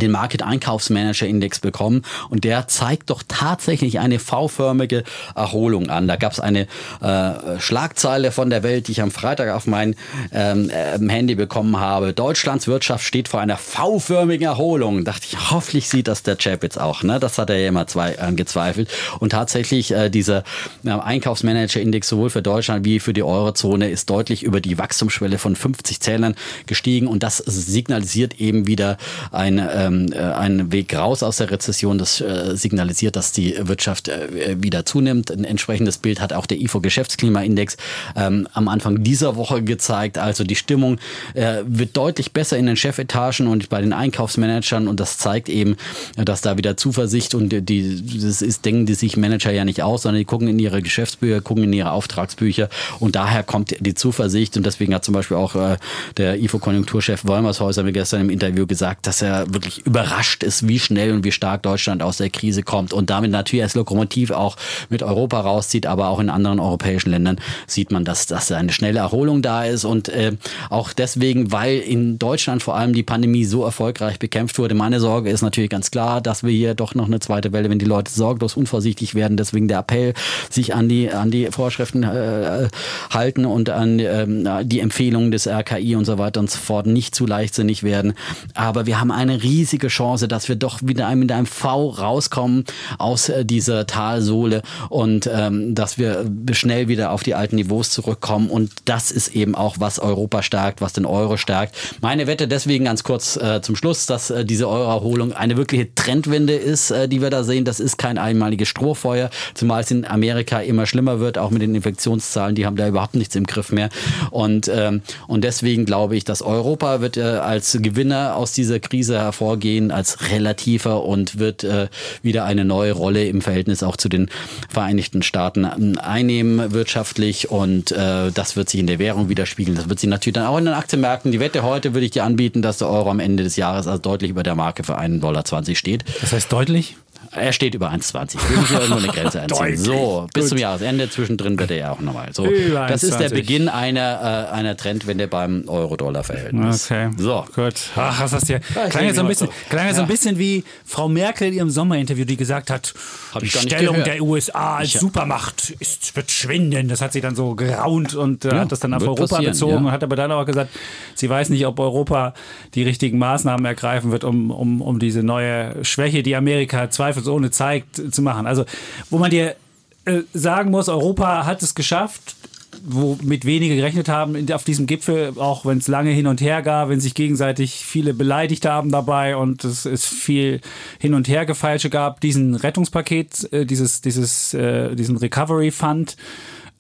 den Market Einkaufsmanager Index bekommen und der zeigt doch tatsächlich eine V-förmige Erholung an. Da gab es eine äh, Schlagzeile von der Welt, die ich am Freitag auf mein ähm, äh, Handy bekommen habe. Deutschlands Wirtschaft steht vor einer V-förmigen Erholung. Dachte ich, hoffentlich sieht das der Chap jetzt auch. Ne? Das hat er ja immer zwei, angezweifelt. Und tatsächlich äh, dieser äh, Einkaufsmanager Index sowohl für Deutschland wie für die Eurozone ist deutlich über die Wachstumsschwelle von 50 Zählern gestiegen und das signalisiert eben wieder ein äh, ähm, äh, ein Weg raus aus der Rezession. Das äh, signalisiert, dass die Wirtschaft äh, wieder zunimmt. Ein entsprechendes Bild hat auch der IFO Geschäftsklimaindex ähm, am Anfang dieser Woche gezeigt. Also die Stimmung äh, wird deutlich besser in den Chefetagen und bei den Einkaufsmanagern und das zeigt eben, dass da wieder Zuversicht und die, das ist, denken die sich Manager ja nicht aus, sondern die gucken in ihre Geschäftsbücher, gucken in ihre Auftragsbücher und daher kommt die Zuversicht und deswegen hat zum Beispiel auch äh, der IFO-Konjunkturchef Wolmershäuser mir gestern im Interview gesagt, dass er wirklich überrascht ist, wie schnell und wie stark Deutschland aus der Krise kommt und damit natürlich als Lokomotiv auch mit Europa rauszieht, aber auch in anderen europäischen Ländern sieht man, dass, dass eine schnelle Erholung da ist und äh, auch deswegen, weil in Deutschland vor allem die Pandemie so erfolgreich bekämpft wurde. Meine Sorge ist natürlich ganz klar, dass wir hier doch noch eine zweite Welle, wenn die Leute sorglos unvorsichtig werden, deswegen der Appell, sich an die, an die Vorschriften äh, halten und an ähm, die Empfehlungen des RKI und so weiter und so fort nicht zu leichtsinnig werden. Aber wir haben eine riesige riesige Chance, dass wir doch wieder mit einem V rauskommen aus äh, dieser Talsohle und ähm, dass wir schnell wieder auf die alten Niveaus zurückkommen. Und das ist eben auch, was Europa stärkt, was den Euro stärkt. Meine Wette deswegen ganz kurz äh, zum Schluss, dass äh, diese Euro-Erholung eine wirkliche Trendwende ist, äh, die wir da sehen. Das ist kein einmaliges Strohfeuer, zumal es in Amerika immer schlimmer wird, auch mit den Infektionszahlen. Die haben da überhaupt nichts im Griff mehr. Und, ähm, und deswegen glaube ich, dass Europa wird äh, als Gewinner aus dieser Krise hervorgehen vorgehen als relativer und wird äh, wieder eine neue Rolle im Verhältnis auch zu den Vereinigten Staaten ähm, einnehmen wirtschaftlich und äh, das wird sich in der Währung widerspiegeln. Das wird sich natürlich dann auch in den Aktienmärkten. Die Wette heute würde ich dir anbieten, dass der Euro am Ende des Jahres also deutlich über der Marke für 1,20 Dollar steht. Das heißt deutlich? Er steht über 1,20. Wir müssen irgendwo eine Grenze anziehen. so, bis Gut. zum Jahresende. Zwischendrin wird er ja auch nochmal. So, das ist der Beginn einer, äh, einer Trendwende beim Euro-Dollar-Verhältnis. Okay. So. Gut. Ach, was hast du ja. Klang jetzt so ein bisschen, klang ja. so ein bisschen wie Frau Merkel in ihrem Sommerinterview, die gesagt hat, die Stellung der USA als Supermacht ist, wird schwinden. Das hat sie dann so geraunt und äh, ja, hat das dann auf Europa bezogen und hat aber dann auch gesagt, sie weiß nicht, ob Europa die richtigen Maßnahmen ergreifen wird, um, um, um diese neue Schwäche, die Amerika zweifelsohne zweifelsohne zeigt, zu machen. Also, wo man dir äh, sagen muss, Europa hat es geschafft, womit wenige gerechnet haben auf diesem Gipfel, auch wenn es lange hin und her gab, wenn sich gegenseitig viele beleidigt haben dabei und es, es viel hin und her gefeilsche gab, diesen Rettungspaket, äh, dieses, dieses, äh, diesen Recovery Fund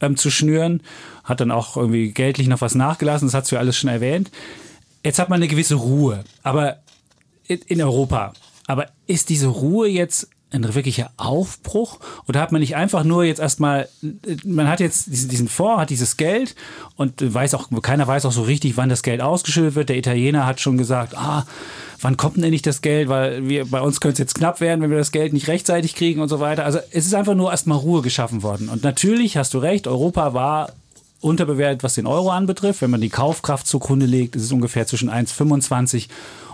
ähm, zu schnüren, hat dann auch irgendwie geldlich noch was nachgelassen, das hast du ja alles schon erwähnt. Jetzt hat man eine gewisse Ruhe, aber in Europa. Aber ist diese Ruhe jetzt ein wirklicher Aufbruch? Oder hat man nicht einfach nur jetzt erstmal, man hat jetzt diesen Fonds, hat dieses Geld und weiß auch, keiner weiß auch so richtig, wann das Geld ausgeschüttet wird. Der Italiener hat schon gesagt, ah, wann kommt denn endlich das Geld? Weil wir, bei uns könnte es jetzt knapp werden, wenn wir das Geld nicht rechtzeitig kriegen und so weiter. Also es ist einfach nur erstmal Ruhe geschaffen worden. Und natürlich hast du recht, Europa war unterbewertet, was den Euro anbetrifft. Wenn man die Kaufkraft zugrunde legt, ist es ungefähr zwischen 1,25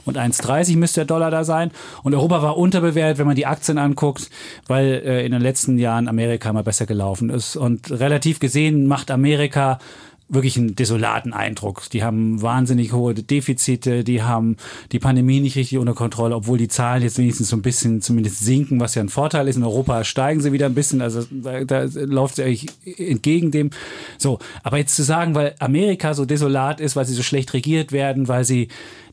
und 1,30 müsste der Dollar da sein. Und Europa war unterbewertet, wenn man die Aktien anguckt, weil äh, in den letzten Jahren Amerika mal besser gelaufen ist. Und relativ gesehen macht Amerika wirklich einen desolaten Eindruck. Die haben wahnsinnig hohe Defizite, die haben die Pandemie nicht richtig unter Kontrolle, obwohl die Zahlen jetzt wenigstens so ein bisschen zumindest sinken, was ja ein Vorteil ist. In Europa steigen sie wieder ein bisschen, also da, da läuft es eigentlich entgegen dem. So, aber jetzt zu sagen, weil Amerika so desolat ist, weil sie so schlecht regiert werden, weil sie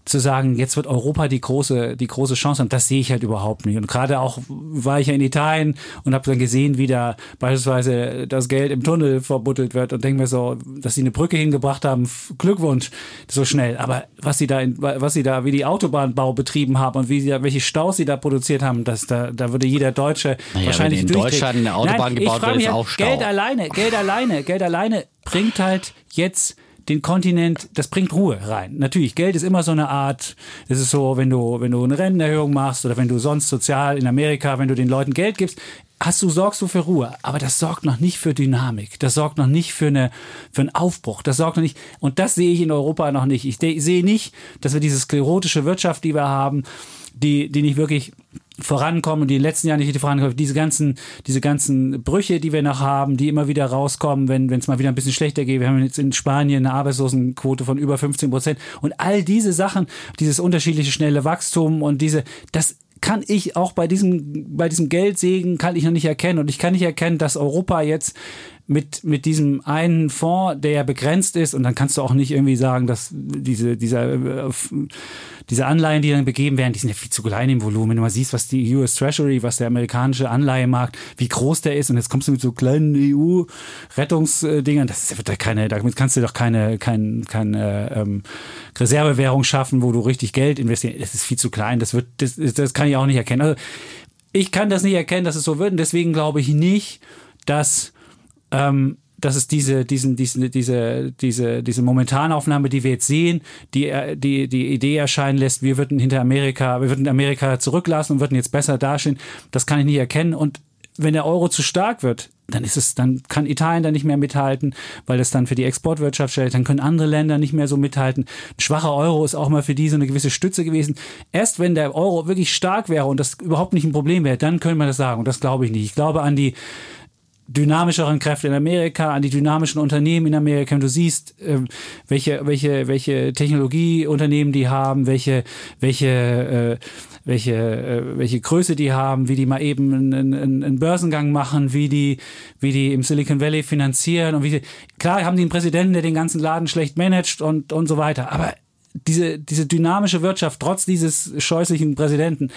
zu sagen, jetzt wird Europa die große, die große Chance haben, das sehe ich halt überhaupt nicht. Und gerade auch war ich ja in Italien und habe dann gesehen, wie da beispielsweise das Geld im Tunnel verbuddelt wird und denke mir so, dass sie eine Brücke hingebracht haben, Glückwunsch, so schnell. Aber was sie da, in, was sie da, wie die Autobahnbau betrieben haben und wie sie, welche Staus sie da produziert haben, das, da, da würde jeder Deutsche naja, wahrscheinlich wenn in Deutschland eine Autobahn Nein, gebaut wird, ist auch Stau. Geld alleine, Geld alleine, Geld alleine bringt halt jetzt den Kontinent, das bringt Ruhe rein. Natürlich, Geld ist immer so eine Art, es ist so, wenn du, wenn du eine Rentenerhöhung machst oder wenn du sonst sozial in Amerika, wenn du den Leuten Geld gibst, hast du, sorgst du für Ruhe. Aber das sorgt noch nicht für Dynamik. Das sorgt noch nicht für, eine, für einen Aufbruch. Das sorgt noch nicht, und das sehe ich in Europa noch nicht. Ich sehe nicht, dass wir diese sklerotische Wirtschaft, die wir haben, die, die nicht wirklich vorankommen und die in den letzten Jahren nicht vorankommen. Diese ganzen, diese ganzen Brüche, die wir noch haben, die immer wieder rauskommen, wenn es mal wieder ein bisschen schlechter geht. Wir haben jetzt in Spanien eine Arbeitslosenquote von über 15 Prozent. Und all diese Sachen, dieses unterschiedliche schnelle Wachstum und diese, das kann ich auch bei diesem, bei diesem Geldsegen kann ich noch nicht erkennen. Und ich kann nicht erkennen, dass Europa jetzt mit, mit diesem einen Fonds, der ja begrenzt ist, und dann kannst du auch nicht irgendwie sagen, dass diese, dieser, äh, diese Anleihen, die dann begeben werden, die sind ja viel zu klein im Volumen. Wenn du mal siehst, was die US Treasury, was der amerikanische Anleihemarkt, wie groß der ist, und jetzt kommst du mit so kleinen EU-Rettungsdingern, das wird da keine, damit kannst du doch keine, keine, keine ähm, Reservewährung schaffen, wo du richtig Geld investierst. Das ist viel zu klein, das wird, das, das kann ich auch nicht erkennen. Also ich kann das nicht erkennen, dass es so wird, und deswegen glaube ich nicht, dass ähm, dass es diese, diesen, diesen, diese, diese, diese Momentanaufnahme, die wir jetzt sehen, die, die, die Idee erscheinen lässt, wir würden hinter Amerika, wir würden Amerika zurücklassen und würden jetzt besser dastehen, das kann ich nicht erkennen. Und wenn der Euro zu stark wird, dann ist es, dann kann Italien da nicht mehr mithalten, weil es dann für die Exportwirtschaft stellt. Dann können andere Länder nicht mehr so mithalten. Ein schwacher Euro ist auch mal für die so eine gewisse Stütze gewesen. Erst wenn der Euro wirklich stark wäre und das überhaupt nicht ein Problem wäre, dann können wir das sagen. Und das glaube ich nicht. Ich glaube an die dynamischeren Kräfte in Amerika, an die dynamischen Unternehmen in Amerika. Und du siehst, äh, welche, welche, welche Technologieunternehmen die haben, welche, welche, äh, welche, äh, welche Größe die haben, wie die mal eben einen, einen, einen Börsengang machen, wie die, wie die im Silicon Valley finanzieren und wie die, klar haben die einen Präsidenten, der den ganzen Laden schlecht managt und, und so weiter. Aber diese, diese dynamische Wirtschaft, trotz dieses scheußlichen Präsidenten,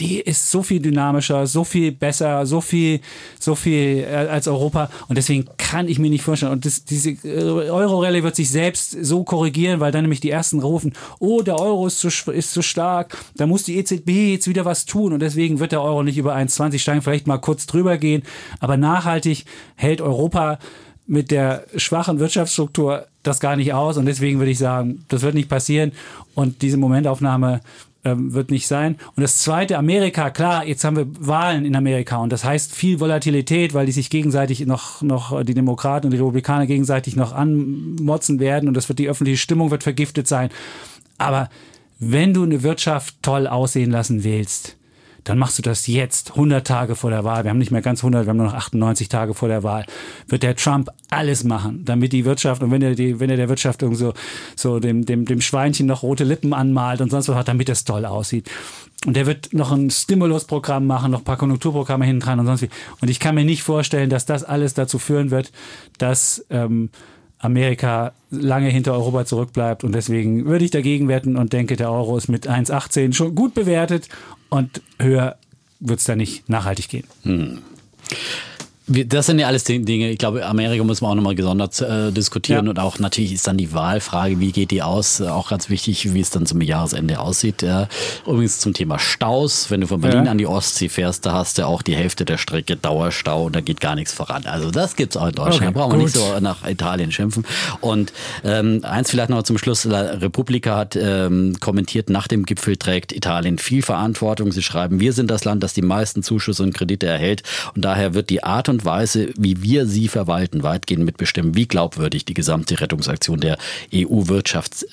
die ist so viel dynamischer, so viel besser, so viel, so viel äh, als Europa. Und deswegen kann ich mir nicht vorstellen. Und das, diese äh, Euro-Rallye wird sich selbst so korrigieren, weil dann nämlich die ersten rufen, oh, der Euro ist zu, ist zu stark, da muss die EZB jetzt wieder was tun. Und deswegen wird der Euro nicht über 1,20 steigen, vielleicht mal kurz drüber gehen. Aber nachhaltig hält Europa mit der schwachen Wirtschaftsstruktur das gar nicht aus. Und deswegen würde ich sagen, das wird nicht passieren. Und diese Momentaufnahme ähm, wird nicht sein. Und das zweite, Amerika, klar, jetzt haben wir Wahlen in Amerika und das heißt viel Volatilität, weil die sich gegenseitig noch, noch die Demokraten und die Republikaner gegenseitig noch anmotzen werden und das wird die öffentliche Stimmung wird vergiftet sein. Aber wenn du eine Wirtschaft toll aussehen lassen willst, dann machst du das jetzt, 100 Tage vor der Wahl. Wir haben nicht mehr ganz 100, wir haben nur noch 98 Tage vor der Wahl. Wird der Trump alles machen, damit die Wirtschaft, und wenn er, die, wenn er der Wirtschaft so, so dem, dem, dem Schweinchen noch rote Lippen anmalt und sonst was hat, damit es toll aussieht. Und der wird noch ein Stimulusprogramm machen, noch ein paar Konjunkturprogramme hinten und sonst wie. Und ich kann mir nicht vorstellen, dass das alles dazu führen wird, dass ähm, Amerika lange hinter Europa zurückbleibt. Und deswegen würde ich dagegen wetten und denke, der Euro ist mit 1,18 schon gut bewertet und höher wird es da nicht nachhaltig gehen. Hm. Das sind ja alles Dinge, ich glaube, Amerika muss man auch nochmal gesondert äh, diskutieren ja. und auch natürlich ist dann die Wahlfrage, wie geht die aus, äh, auch ganz wichtig, wie es dann zum Jahresende aussieht. Äh, übrigens zum Thema Staus, wenn du von Berlin ja. an die Ostsee fährst, da hast du auch die Hälfte der Strecke Dauerstau und da geht gar nichts voran. Also das gibt es auch in Deutschland, okay, brauchen wir nicht so nach Italien schimpfen. Und ähm, eins vielleicht noch zum Schluss, La Repubblica hat ähm, kommentiert, nach dem Gipfel trägt Italien viel Verantwortung. Sie schreiben, wir sind das Land, das die meisten Zuschüsse und Kredite erhält und daher wird die Art und und Weise, wie wir sie verwalten, weitgehend mitbestimmen, wie glaubwürdig die gesamte Rettungsaktion der EU-Wirtschaft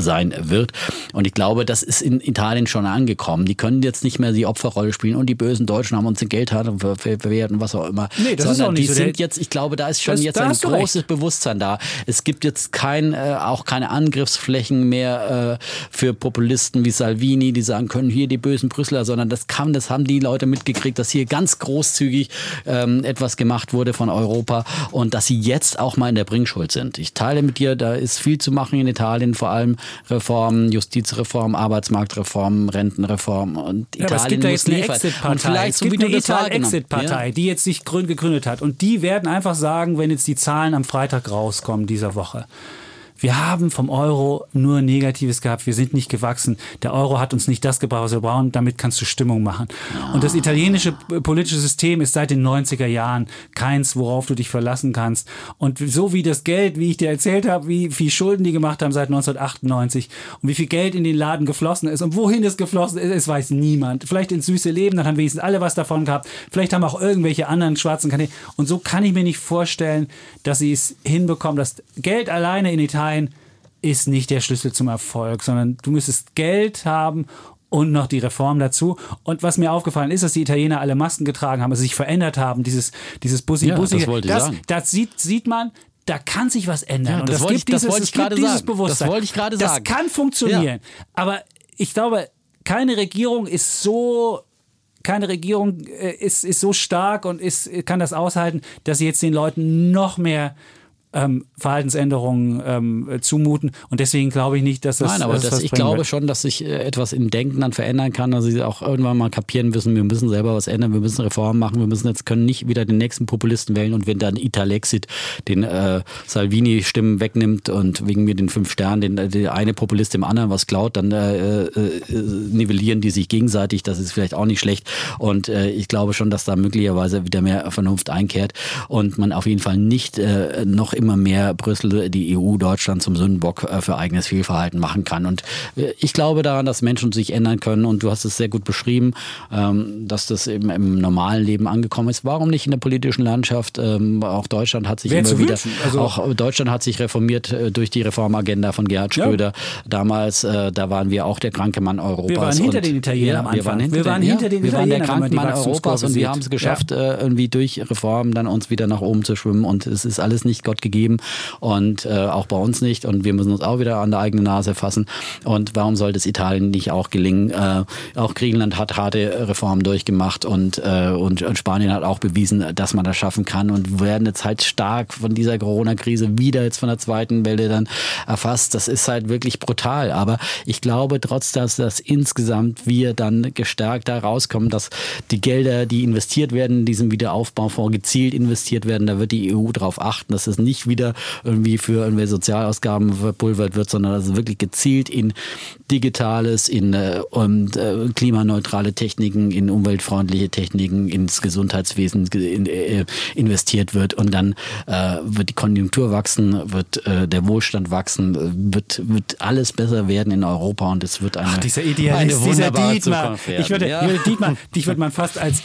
sein wird. Und ich glaube, das ist in Italien schon angekommen. Die können jetzt nicht mehr die Opferrolle spielen und die bösen Deutschen haben uns den Geld verwehrt und was auch immer. Nee, das Sondern ist auch nicht die so. sind jetzt, ich glaube, da ist schon das, jetzt ein großes recht. Bewusstsein da. Es gibt jetzt kein, äh, auch keine Angriffsflächen mehr äh, für Populisten wie Salvini, die sagen können, hier die bösen Brüsseler, sondern das kann, das haben die Leute mitgekriegt, dass hier ganz großzügig ähm, etwas gemacht wurde von Europa und dass sie jetzt auch mal in der Bringschuld sind. Ich teile mit dir, da ist viel zu machen in Italien, vor allem Reformen, Justizreform, Arbeitsmarktreform, Rentenreform und ja, Italien aber es gibt ja jetzt eine Exit-Partei. Es gibt eine Ital-Exit-Partei, ja? die jetzt sich gegründet hat und die werden einfach sagen, wenn jetzt die Zahlen am Freitag rauskommen dieser Woche, wir haben vom Euro nur Negatives gehabt. Wir sind nicht gewachsen. Der Euro hat uns nicht das gebracht, was wir brauchen. Damit kannst du Stimmung machen. Und das italienische politische System ist seit den 90er Jahren keins, worauf du dich verlassen kannst. Und so wie das Geld, wie ich dir erzählt habe, wie viel Schulden die gemacht haben seit 1998 und wie viel Geld in den Laden geflossen ist und wohin es geflossen ist, es weiß niemand. Vielleicht ins süße Leben, dann haben wenigstens alle was davon gehabt. Vielleicht haben auch irgendwelche anderen schwarzen Kanäle. Und so kann ich mir nicht vorstellen, dass sie es hinbekommen, dass Geld alleine in Italien ist nicht der Schlüssel zum Erfolg, sondern du müsstest Geld haben und noch die Reform dazu. Und was mir aufgefallen ist, dass die Italiener alle Masken getragen haben, also sich verändert haben, dieses, dieses bussi Ja, bussi das wollte ich das, sagen. das sieht, sieht man, da kann sich was ändern. Ja, und das das, gibt ich- das dieses, wollte es ich gibt gerade dieses sagen. Das Bewusstsein. wollte ich gerade das sagen. kann funktionieren. Aber ich glaube, keine Regierung ist so keine Regierung äh, ist, ist so stark und ist, kann das aushalten, dass sie jetzt den Leuten noch mehr ähm, Verhaltensänderungen ähm, äh, zumuten. Und deswegen glaube ich nicht, dass das. Nein, aber das, was ich glaube wird. schon, dass sich äh, etwas im Denken dann verändern kann, dass sie auch irgendwann mal kapieren müssen, wir müssen selber was ändern, wir müssen Reformen machen, wir müssen jetzt können nicht wieder den nächsten Populisten wählen und wenn dann Italexit den äh, Salvini-Stimmen wegnimmt und wegen mir den fünf Sternen, den, äh, der eine Populist dem anderen was klaut, dann äh, äh, nivellieren die sich gegenseitig. Das ist vielleicht auch nicht schlecht. Und äh, ich glaube schon, dass da möglicherweise wieder mehr Vernunft einkehrt und man auf jeden Fall nicht äh, noch immer mehr Brüssel, die EU, Deutschland zum Sündenbock äh, für eigenes Fehlverhalten machen kann. Und äh, ich glaube daran, dass Menschen sich ändern können. Und du hast es sehr gut beschrieben, ähm, dass das eben im normalen Leben angekommen ist. Warum nicht in der politischen Landschaft? Ähm, auch Deutschland hat sich Wäre immer wieder. Also- auch Deutschland hat sich reformiert äh, durch die Reformagenda von Gerhard Ja. Schröder. Damals, äh, da waren wir auch der kranke Mann Europas. Wir waren hinter den Italienern ja, am Wir Anfang. waren hinter, Wir waren den, hinter ja, den wir waren der Italienern, kranke Mann Europas und wir haben es geschafft, äh, irgendwie durch Reformen dann uns wieder nach oben zu schwimmen und es ist alles nicht Gott gegeben und äh, auch bei uns nicht und wir müssen uns auch wieder an der eigenen Nase fassen und warum sollte es Italien nicht auch gelingen? Äh, auch Griechenland hat harte Reformen durchgemacht und, äh, und, und Spanien hat auch bewiesen, dass man das schaffen kann und werden jetzt halt stark von dieser Corona-Krise wieder jetzt von der zweiten Welle dann erfasst. Das ist halt wirklich brutal, aber ich glaube trotz, dass das insgesamt wir dann gestärkt da rauskommen, dass die Gelder, die investiert werden in diesem Wiederaufbaufonds gezielt investiert werden, da wird die EU darauf achten, dass es nicht wieder irgendwie für irgendwelche Sozialausgaben verpulvert wird, sondern dass es wirklich gezielt in Digitales, in äh, und, äh, klimaneutrale Techniken, in umweltfreundliche Techniken, ins Gesundheitswesen ge- in, äh, investiert wird und dann äh, wird die Konjunktur wachsen, wird äh, der Wohlstand wachsen, äh, wird, wird alles besser werden in Europa und es wird eine, Ach, dieser eine Idealist, dieser wunderbare Dietmar. Zukunft werden. Ich würde, ja. ich würde Dietmar, dich würde man fast als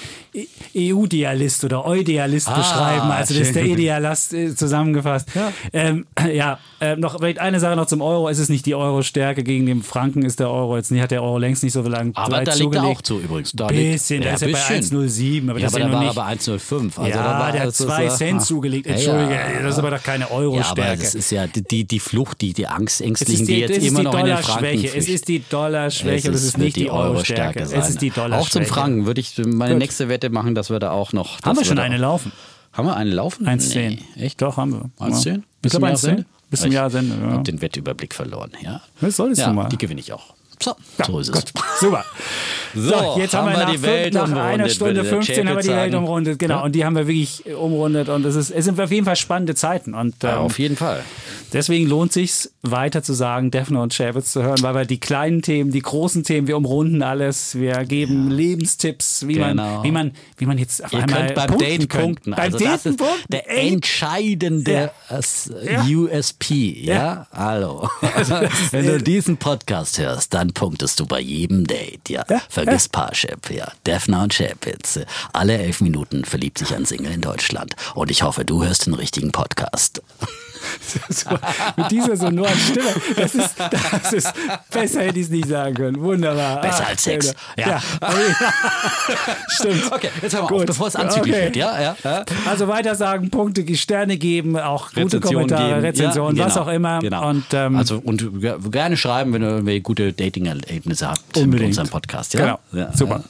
EU-Dialist oder Eudealist Ah, beschreiben. Also das ist der schön. Idealist äh, zusammengefasst. Ja, ähm, ja äh, noch vielleicht eine Sache noch zum Euro. Es ist nicht die Euro-Stärke gegen den Franken ist der Euro jetzt nicht, hat der Euro längst nicht so lange aber da liegt er auch zu übrigens. Da bisschen, liegt, der ist ja bei bisschen. 1,07, aber ja, das aber ist ja da war er nicht- bei 1,05. Also ja, da war, der hat das ist zwei so- Cent ah. zugelegt. Ja, Entschuldige, ja. das ist aber doch keine Ja, aber Euro-Stärke. das ist ja die, die, Flucht, die, die Angst, Es Ängstlichen, ist die, die, jetzt ist immer noch in den Franken. Es ist die Dollarschwäche und es ist nicht die Euro-Stärke. Es ist die Dollarschwäche. Auch zum Franken würde ich meine nächste Wette machen, dass wir da auch noch. Haben wir schon eine auch- laufen? Haben wir eine laufen? 1,10. Nee, echt? Doch, haben wir. 1,10? Ja. Bis Ich glaube zum 1,10. Jahresende? Bis zum Ich Jahresende. Ja. hab den Wettüberblick verloren, ja. Das solltest ja, du mal. Die gewinne ich auch. So, Ja, so ist es. gut. Super. So, jetzt haben, wir nach, die Welt nach einer Stunde würde der 15 haben wir die Welt umrundet. Genau, Ja? und die haben wir wirklich umrundet. Und es, ist, es sind auf jeden Fall spannende Zeiten. Und ähm, Ja, auf jeden Fall. deswegen lohnt sich weiter zu sagen, Defner und Chapitz zu hören, weil wir die kleinen Themen, die großen Themen, wir umrunden alles. Wir geben Lebenstipps, wie, Genau. man, wie, man, wie man jetzt auf Ihr einmal könnt beim punkten Date könnt. punkten. Beim Also das Daten ist punkten. der entscheidende. USP. Ja, hallo. Wenn du diesen Podcast hörst, dann punktest du bei jedem Date. Ja, Ja. vergiss Parship. Ja, Defner und Chapitz. Alle elf Minuten verliebt sich ein Single in Deutschland. Und ich hoffe, du hörst den richtigen Podcast. mit dieser sonoren Stimme. Das ist, das ist besser hätte ich es nicht sagen können. Wunderbar. Besser Ah, als Sex. Ja. Ja. Stimmt. Okay, jetzt hören wir Gut. auf, bevor es anzüglich Okay. wird. Ja, ja, ja. Also weiter sagen, Punkte, Sterne geben, auch gute Rezension Kommentare, geben. Rezensionen, Ja, was genau, auch immer. Genau. Und, ähm, also und ge- gerne schreiben, wenn ihr irgendwelche gute Dating-Erlebnisse habt Unbedingt. mit unserem Podcast. Ja? Genau. Super.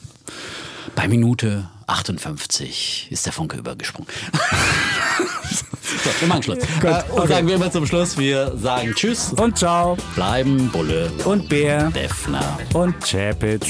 Bei Minute 58 ist der Funke übergesprungen. So, wir machen Schluss. Gut, äh, und okay. sagen wir immer zum Schluss, wir sagen Tschüss. Und Ciao. Bleiben Bulle. Und Bär. Defner. Und Chapitz.